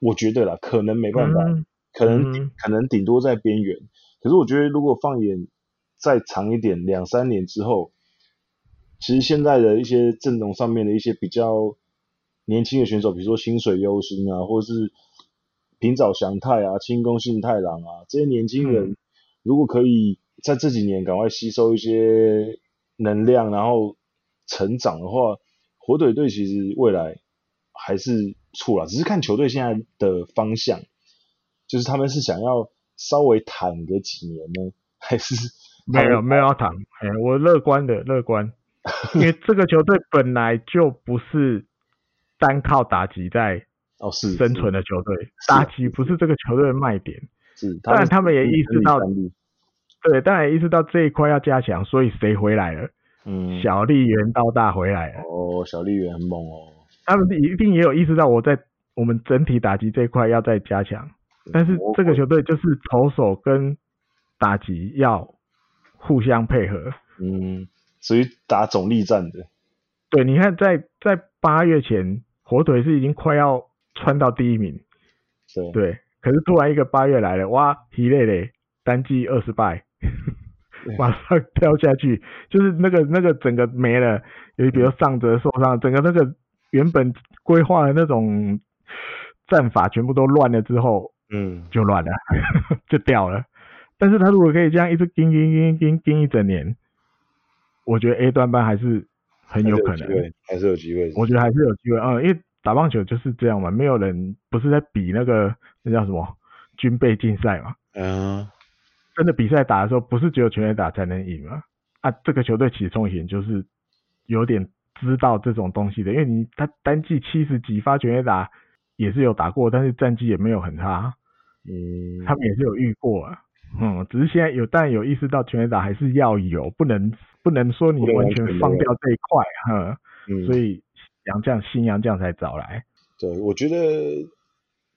Speaker 2: 我觉得啦，可能没办法，嗯、可能、嗯、可能顶多在边缘。可是我觉得，如果放眼再长一点，两三年之后，其实现在的一些阵容上面的一些比较年轻的选手，比如说薪水优心啊，或者是平沼祥太啊、清宫信太郎啊，这些年轻人，嗯、如果可以在这几年赶快吸收一些能量，然后成长的话，火腿队其实未来。还是错了，只是看球队现在的方向，就是他们是想要稍微躺个几年呢，还是
Speaker 1: 没有没有要躺？哎，我乐观的乐观，因为这个球队本来就不是单靠打击在哦是生存的球队，打击不是这个球队的卖点。是，当然他们也意识到，对，当然也意识到这一块要加强，所以谁回来了？嗯，小笠原到大回来了。
Speaker 2: 哦，小笠原很猛哦。
Speaker 1: 他们一定也有意识到我在我们整体打击这一块要再加强，但是这个球队就是投手跟打击要互相配合，
Speaker 2: 嗯，属于打总力战的。
Speaker 1: 对，你看在在八月前，火腿是已经快要窜到第一名，对，对，可是突然一个八月来了，哇，疲累嘞，单季二十败，马上掉下去，就是那个那个整个没了，有比如上泽受伤，整个那个。原本规划的那种战法全部都乱了之后，嗯，就乱了，就掉了。但是他如果可以这样一直盯盯盯盯盯一整年，我觉得 A 端班还是很有可能，
Speaker 2: 还是有机会。
Speaker 1: 我觉得还是有机会，嗯，因为打棒球就是这样嘛，没有人不是在比那个那叫什么军备竞赛嘛，嗯，真的比赛打的时候不是只有全垒打才能赢嘛，啊，这个球队起冲型就是有点。知道这种东西的，因为你他单季七十几发全垒打也是有打过，但是战绩也没有很差，嗯，他们也是有遇过啊，嗯，只是现在有，但有意识到全垒打还是要有，不能不能说你完全放掉这一块，哈，嗯，所以杨将新杨将才找来，
Speaker 2: 对，我觉得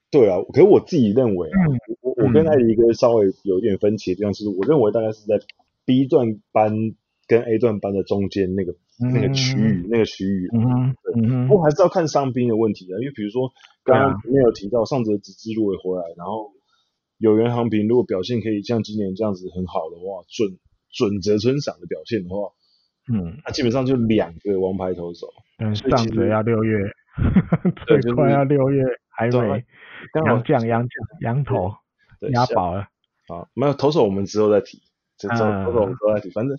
Speaker 2: 对啊，可是我自己认为啊，嗯、我我跟艾迪哥稍微有一点分歧的地方，就是我认为大概是在 B 段班跟 A 段班的中间那个。那个区域，嗯、那个区域，嗯哼，对，不过、嗯、还是要看伤兵的问题啊。因为比如说，刚刚没有提到上泽直之路也回来，然后有原航平如果表现可以像今年这样子很好的话，准准则村赏的表现的话，嗯，他基本上就两个王牌投手。
Speaker 1: 嗯，上泽要六月，最快要六月，还没。洋将洋将羊投押宝了。
Speaker 2: 好，没有投手我们之后再提，这投手我们之后再提，反正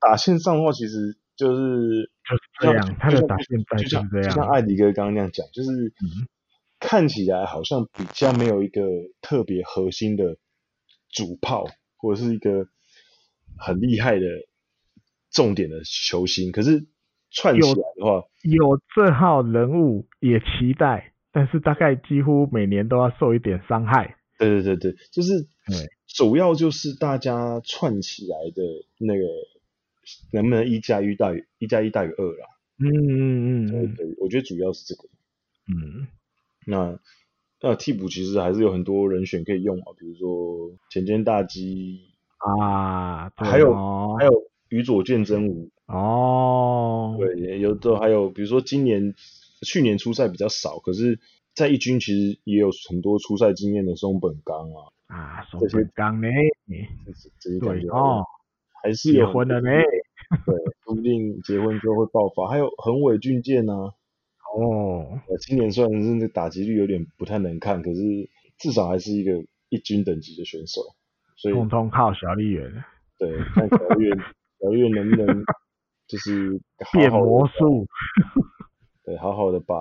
Speaker 2: 打线上的话其实。就是
Speaker 1: 就是这样，他的打线就像这样，
Speaker 2: 就像艾迪哥刚刚那样讲，就是看起来好像比较没有一个特别核心的主炮，或者是一个很厉害的重点的球星，可是串起来的话，
Speaker 1: 有，有这号人物也期待，但是大概几乎每年都要受一点伤害。
Speaker 2: 对对对对，就是主要就是大家串起来的那个。能不能一加一大于一加一大于二啦？嗯嗯嗯，对对，我觉得主要是这个。嗯，那那替补其实还是有很多人选可以用啊，比如说前间大基啊，还有还有宇佐见真吾哦，对，有的还有比如说今年去年出赛比较少，可是在一军其实也有很多出赛经验的松本刚啊
Speaker 1: 啊，松本刚呢，
Speaker 2: 这些对哦。还是有
Speaker 1: 结婚了没？
Speaker 2: 对，说不定结婚之后会爆发。还有横尾俊介呢。哦，今年虽然是那打击率有点不太能看，可是至少还是一个一军等级的选手。所以
Speaker 1: 通通靠小丽媛。
Speaker 2: 对，看小丽媛，小丽媛能不能就是
Speaker 1: 变魔术？
Speaker 2: 对，好好的把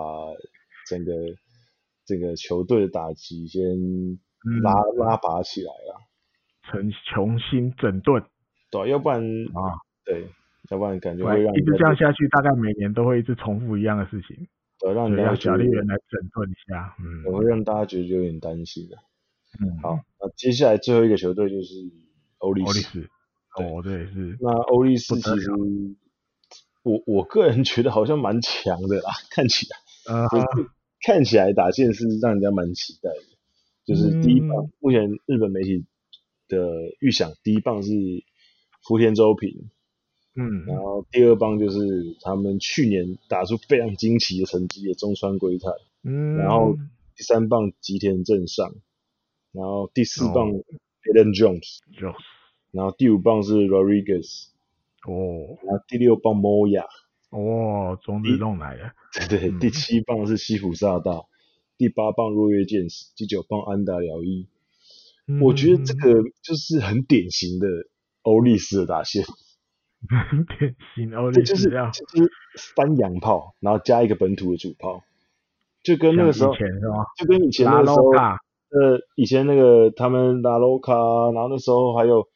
Speaker 2: 整个这个球队的打击先拉、嗯、拉拔起来啊，
Speaker 1: 重重新整顿。
Speaker 2: 对，要不然啊，对，要不然感觉会让
Speaker 1: 一直这样下去，大概每年都会一直重复一样的事情。
Speaker 2: 对，让你让
Speaker 1: 小丽媛来整顿一下，嗯，
Speaker 2: 我会让大家觉得有点担心的。
Speaker 1: 嗯，
Speaker 2: 好，那接下来最后一个球队就是欧力士。
Speaker 1: 哦，这也是。
Speaker 2: 那欧力士其实，我我个人觉得好像蛮强的啦，看起来，
Speaker 1: 呃，
Speaker 2: 看起来打线是让人家蛮期待的。就是第一棒，嗯、目前日本媒体的预想，第一棒是福田周平，
Speaker 1: 嗯，
Speaker 2: 然后第二棒就是他们去年打出非常惊奇的成绩的中川圭太，
Speaker 1: 嗯，
Speaker 2: 然后第三棒吉田正尚，然后第四棒 Adam Jones，Jones，、哦、然后第五棒是 Rodriguez，
Speaker 1: 哦，
Speaker 2: 然后第六棒 Moya，
Speaker 1: 哦，中日弄来的，
Speaker 2: 对对，嗯、第七棒是西普萨大。第八棒若月剑士，第九棒安达辽一，嗯、我觉得这个就是很典型的欧力士的打线，
Speaker 1: 很典型欧力斯，
Speaker 2: 就是就是三洋炮，然后加一个本土的主炮，就跟那个时候，就跟以前那个时候，呃，以前那个他们拉洛卡，然后那时候还有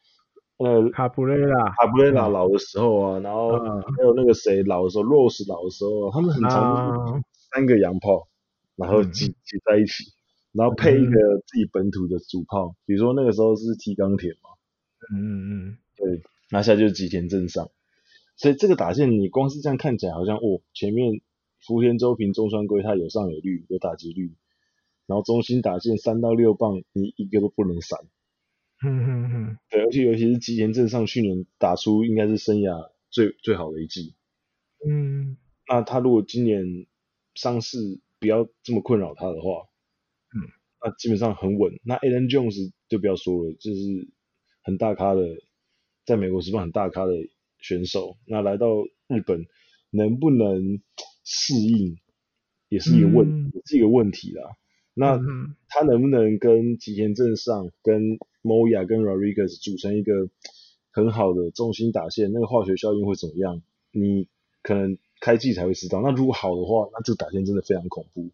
Speaker 2: 呃
Speaker 1: 卡布雷拉，
Speaker 2: 卡布雷拉老的时候啊，嗯、然后还有那个谁老的时候，洛斯老的时候，他们很常就是三个洋炮。然后挤挤在一起，然后配一个自己本土的主炮，嗯、比如说那个时候是 T 钢铁嘛，
Speaker 1: 嗯嗯嗯，
Speaker 2: 对，拿下就是吉田镇上，所以这个打线你光是这样看起来好像哦，前面福田周平、中川圭他有上有绿有打击率，然后中心打线三到六棒你一个都不能闪，
Speaker 1: 嗯嗯嗯，
Speaker 2: 对，而且尤其是吉田镇上去年打出应该是生涯最最好的一季，
Speaker 1: 嗯，
Speaker 2: 那他如果今年伤势。不要这么困扰他的话，
Speaker 1: 嗯，
Speaker 2: 那基本上很稳。那 Alan Jones 就不要说了，就是很大咖的，在美国职棒很大咖的选手。那来到日本能不能适应，也是一个问，嗯、也是一个问题啦。那他能不能跟吉田镇上、跟 Moya、跟 Rodriguez 组成一个很好的重心打线？那个化学效应会怎么样？你可能。开季才会知道。那如果好的话，那这个打线真的非常恐怖。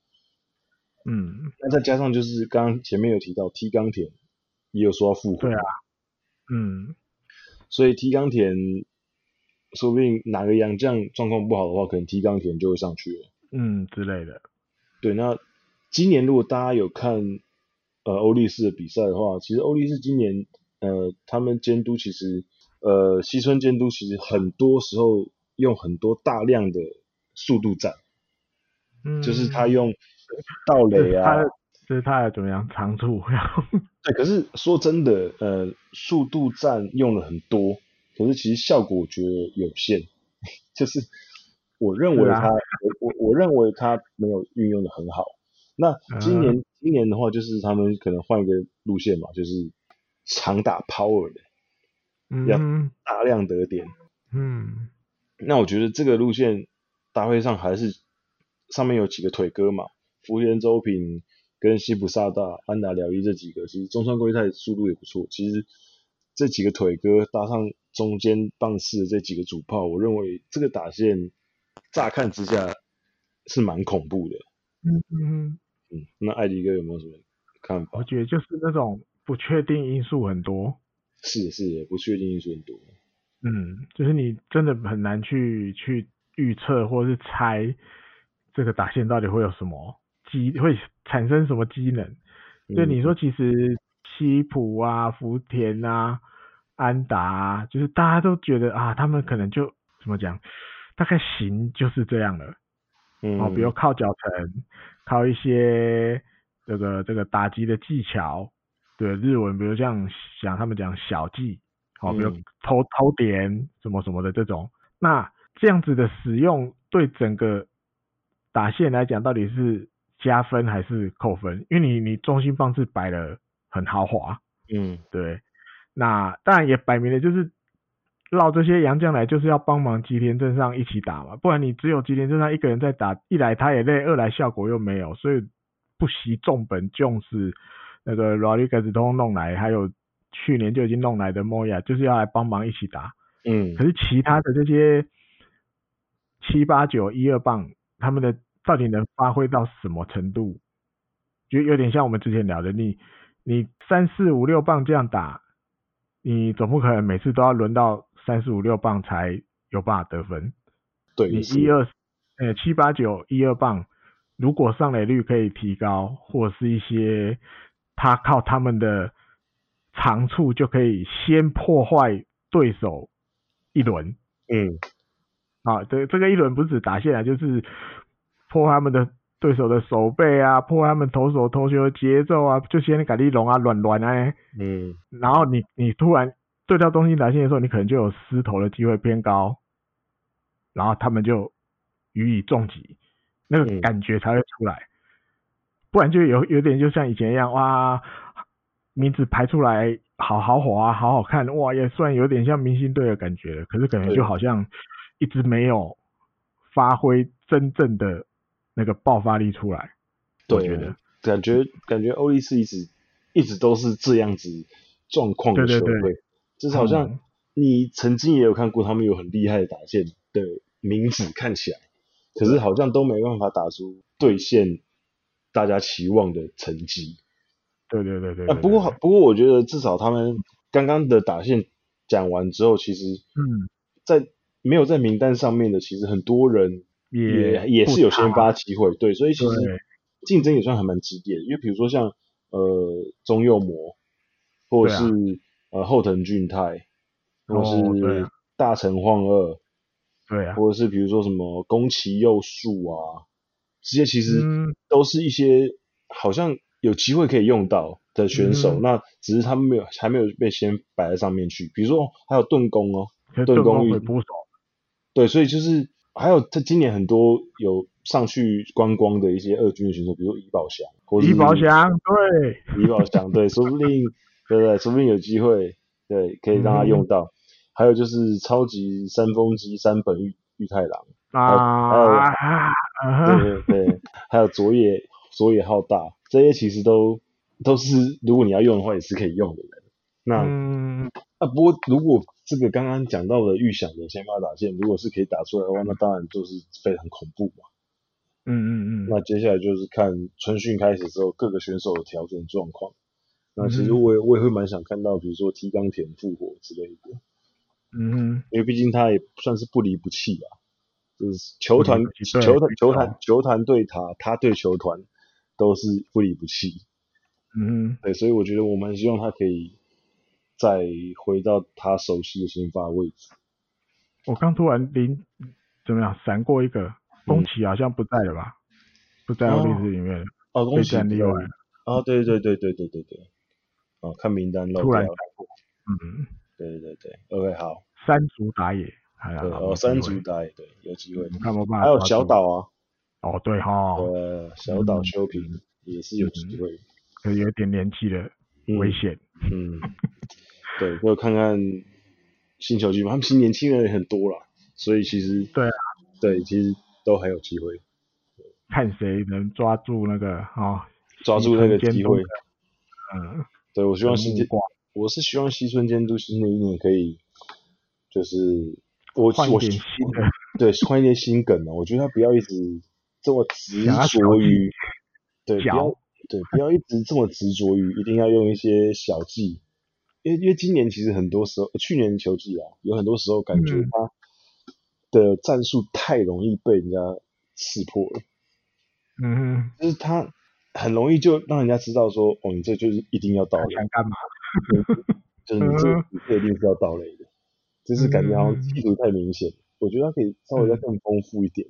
Speaker 1: 嗯，
Speaker 2: 那再加上就是刚刚前面有提到 T 冈田也有说要复活。
Speaker 1: 对啊。嗯。
Speaker 2: 所以 T 冈田说不定哪个洋将状况不好的话，可能 T 冈田就会上去了。
Speaker 1: 嗯，之类的。
Speaker 2: 对，那今年如果大家有看呃欧力士的比赛的话，其实欧力士今年呃他们监督其实呃西村监督其实很多时候。用很多大量的速度战，
Speaker 1: 嗯，
Speaker 2: 就是他用盗垒啊，
Speaker 1: 就是他要怎么样长处？
Speaker 2: 对，可是说真的，呃，速度战用了很多，可是其实效果我觉得有限。就是我认为他，啊、我我我认为他没有运用的很好。那今年、嗯、今年的话，就是他们可能换一个路线嘛，就是常打 power 的，
Speaker 1: 嗯，
Speaker 2: 要大量得点，
Speaker 1: 嗯。
Speaker 2: 那我觉得这个路线搭配上还是上面有几个腿哥嘛，福田周平跟西普萨大、安达辽一这几个，其实中川圭太速度也不错。其实这几个腿哥搭上中间棒式的这几个主炮，我认为这个打线乍看之下是蛮恐怖的。
Speaker 1: 嗯嗯
Speaker 2: 嗯。那艾迪哥有没有什么看法？
Speaker 1: 我觉得就是那种不确定因素很多。
Speaker 2: 是是，不确定因素很多。
Speaker 1: 嗯，就是你真的很难去去预测或是猜这个打线到底会有什么机，会产生什么机能。对、嗯、你说，其实西普啊、福田啊、安达啊，就是大家都觉得啊，他们可能就怎么讲，大概行就是这样了。
Speaker 2: 嗯，
Speaker 1: 哦，比如靠脚程，靠一些这个这个打击的技巧，对日文，比如像像他们讲小技。好，比如偷偷点什么什么的这种，那这样子的使用对整个打线来讲，到底是加分还是扣分？因为你你中心棒次摆的很豪华，
Speaker 2: 嗯，
Speaker 1: 对。那当然也摆明了就是绕这些洋将来，就是要帮忙吉田镇上一起打嘛，不然你只有吉田镇上一个人在打，一来他也累，二来效果又没有，所以不惜重本重是那个 Rodriguez 通弄来，还有。去年就已经弄来的 Moya 就是要来帮忙一起打，
Speaker 2: 嗯，
Speaker 1: 可是其他的这些七八九一二棒，他们的到底能发挥到什么程度？就有点像我们之前聊的，你你三四五六棒这样打，你总不可能每次都要轮到三四五六棒才有办法得分。
Speaker 2: 对，
Speaker 1: 你一二呃七八九一二棒，如果上垒率可以提高，或者是一些他靠他们的长处就可以先破坏对手一轮。
Speaker 2: 嗯，
Speaker 1: 啊，这这个一轮不是指打线啊，就是破坏他们的对手的手背啊，破坏他们投手投球的节奏啊，就先给你龙啊乱乱啊。
Speaker 2: 嗯，
Speaker 1: 然后你你突然对到中心打线的时候，你可能就有失投的机会偏高，然后他们就予以重击。那个感觉才会出来，嗯、不然就有有点就像以前一样，哇，名字排出来好豪华，好好看，哇，也算有点像明星队的感觉，可是可能就好像一直没有发挥真正的那个爆发力出来。
Speaker 2: 对，我觉得感觉感觉欧力士一直一直都是这样子状况的球队，对对对，就是好像你曾经也有看过他们有很厉害的打线的名字看起来。可是好像都没办法打出兑现大家期望的成绩。
Speaker 1: 对对对对，对。
Speaker 2: 那不过好，不过我觉得至少他们刚刚的打线讲完之后，其实嗯，在没有在名单上面的，其实很多人也也，也是有先发机会。对，所以其实竞争也算还蛮激烈的。因为比如说像呃中右魔，或者是、啊、呃后藤俊太，或者是大城晃二。
Speaker 1: 对啊，
Speaker 2: 或者是比如说什么宫崎佑树啊，这些其实都是一些好像有机会可以用到的选手，嗯、那只是他们没有还没有被先摆在上面去。比如说还有盾弓哦，盾弓会捕手，对，所以就是还有他今年很多有上去观光的一些二军的选手，比如说乙保翔，或者
Speaker 1: 乙保翔，对，
Speaker 2: 怡宝祥，对，说不定对不对？说不定有机会，对，可以让他用到。嗯还有就是超级三峰机三本玉玉太郎啊，还有、啊、对对对，还有佐野佐野浩大，这些其实都都是如果你要用的话也是可以用的人。那、嗯、啊不过如果这个刚刚讲到的预想的先发打线，如果是可以打出来的话，那当然就是非常恐怖嘛。
Speaker 1: 嗯嗯嗯。
Speaker 2: 那接下来就是看春训开始之后各个选手的调整状况。那其实我也我也会蛮想看到，比如说梯冈田复活之类的。
Speaker 1: 嗯哼，
Speaker 2: 因为毕竟他也算是不离不弃吧，就是球团球团球团球团对他，他对球团都是不离不弃。
Speaker 1: 嗯哼，
Speaker 2: 对，所以我觉得我们希望他可以再回到他熟悉的先发位置。
Speaker 1: 我刚突然临怎么样闪过一个宫崎好像不在了吧？嗯、不在奥历史里面
Speaker 2: 哦，宫崎例外啊，对对对对对对对，哦，看名单了，
Speaker 1: 突然闪过，嗯。
Speaker 2: 对对对，OK 好。
Speaker 1: 三竹打野，还有
Speaker 2: 哦，三竹打野，对，有机会。
Speaker 1: 看不办
Speaker 2: 还有小岛啊。
Speaker 1: 哦，对哈。
Speaker 2: 呃，小岛秋平也是有机会。
Speaker 1: 可有点年纪的危险。
Speaker 2: 嗯。对，就看看新球季嘛，他们新年轻人也很多啦，所以其实
Speaker 1: 对啊，
Speaker 2: 对，其实都很有机会。
Speaker 1: 看谁能抓住那个哦，
Speaker 2: 抓住那个机会。
Speaker 1: 嗯。
Speaker 2: 对，我希望新我是希望西村监督新的一年可以，就是我
Speaker 1: 换一点新的，
Speaker 2: 对，换一些新梗啊。我觉得他不要一直这么执着于，对，不要对，不要一直这么执着于一定要用一些小技，因为因为今年其实很多时候，去年球季啊，有很多时候感觉他的战术太容易被人家识破了，
Speaker 1: 嗯，
Speaker 2: 就是他很容易就让人家知道说，哦，你这就是一定要到雷，
Speaker 1: 想干嘛？
Speaker 2: 就是你这你这一定是要倒雷的，就是感觉好像意图太明显。我觉得他可以稍微再更丰富一点，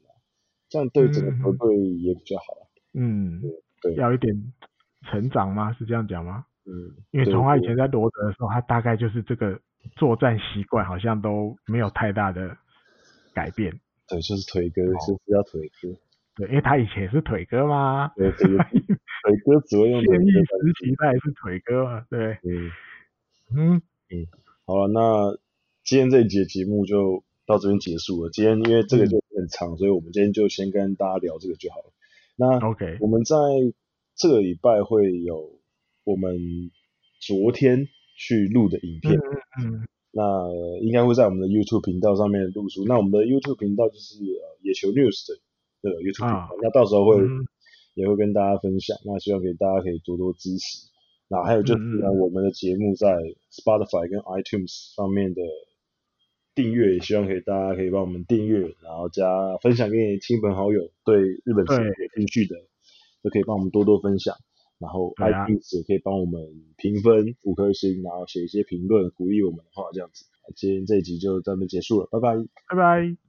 Speaker 2: 这样对整个团队也比较好。
Speaker 1: 嗯，对，要一点成长吗？是这样讲吗？
Speaker 2: 嗯，
Speaker 1: 因为从他以前在罗德的时候，他大概就是这个作战习惯好像都没有太大的改变。
Speaker 2: 对，就是腿哥，就是要腿哥。
Speaker 1: 对，因为他以前是腿哥嘛。
Speaker 2: 对，腿哥只会用。现役
Speaker 1: 时期他也是腿哥嘛，对。
Speaker 2: 嗯
Speaker 1: 嗯
Speaker 2: 嗯，好了，那今天这一节节目就到这边结束了。今天因为这个就很长，嗯、所以我们今天就先跟大家聊这个就好了。那 OK，我们在这个礼拜会有我们昨天去录的影片。
Speaker 1: 嗯，嗯
Speaker 2: 那应该会在我们的 YouTube 频道上面录出。那我们的 YouTube 频道就是呃野球 News 的。对，YouTube 频道，啊、那到时候会、嗯、也会跟大家分享，那希望给大家可以多多支持。那还有就是呢，嗯、我们的节目在 Spotify 跟 iTunes 上面的订订阅，也希望可以大家可以帮我们订阅，然后加分享给你亲朋好友，对日本职棒有兴趣的，都可以帮我们多多分享。然后 iTunes 也可以帮我们评分五颗星，然后写一些评论鼓励我们的话，这样子。今天这一集就到这边结束了，拜拜，
Speaker 1: 拜拜。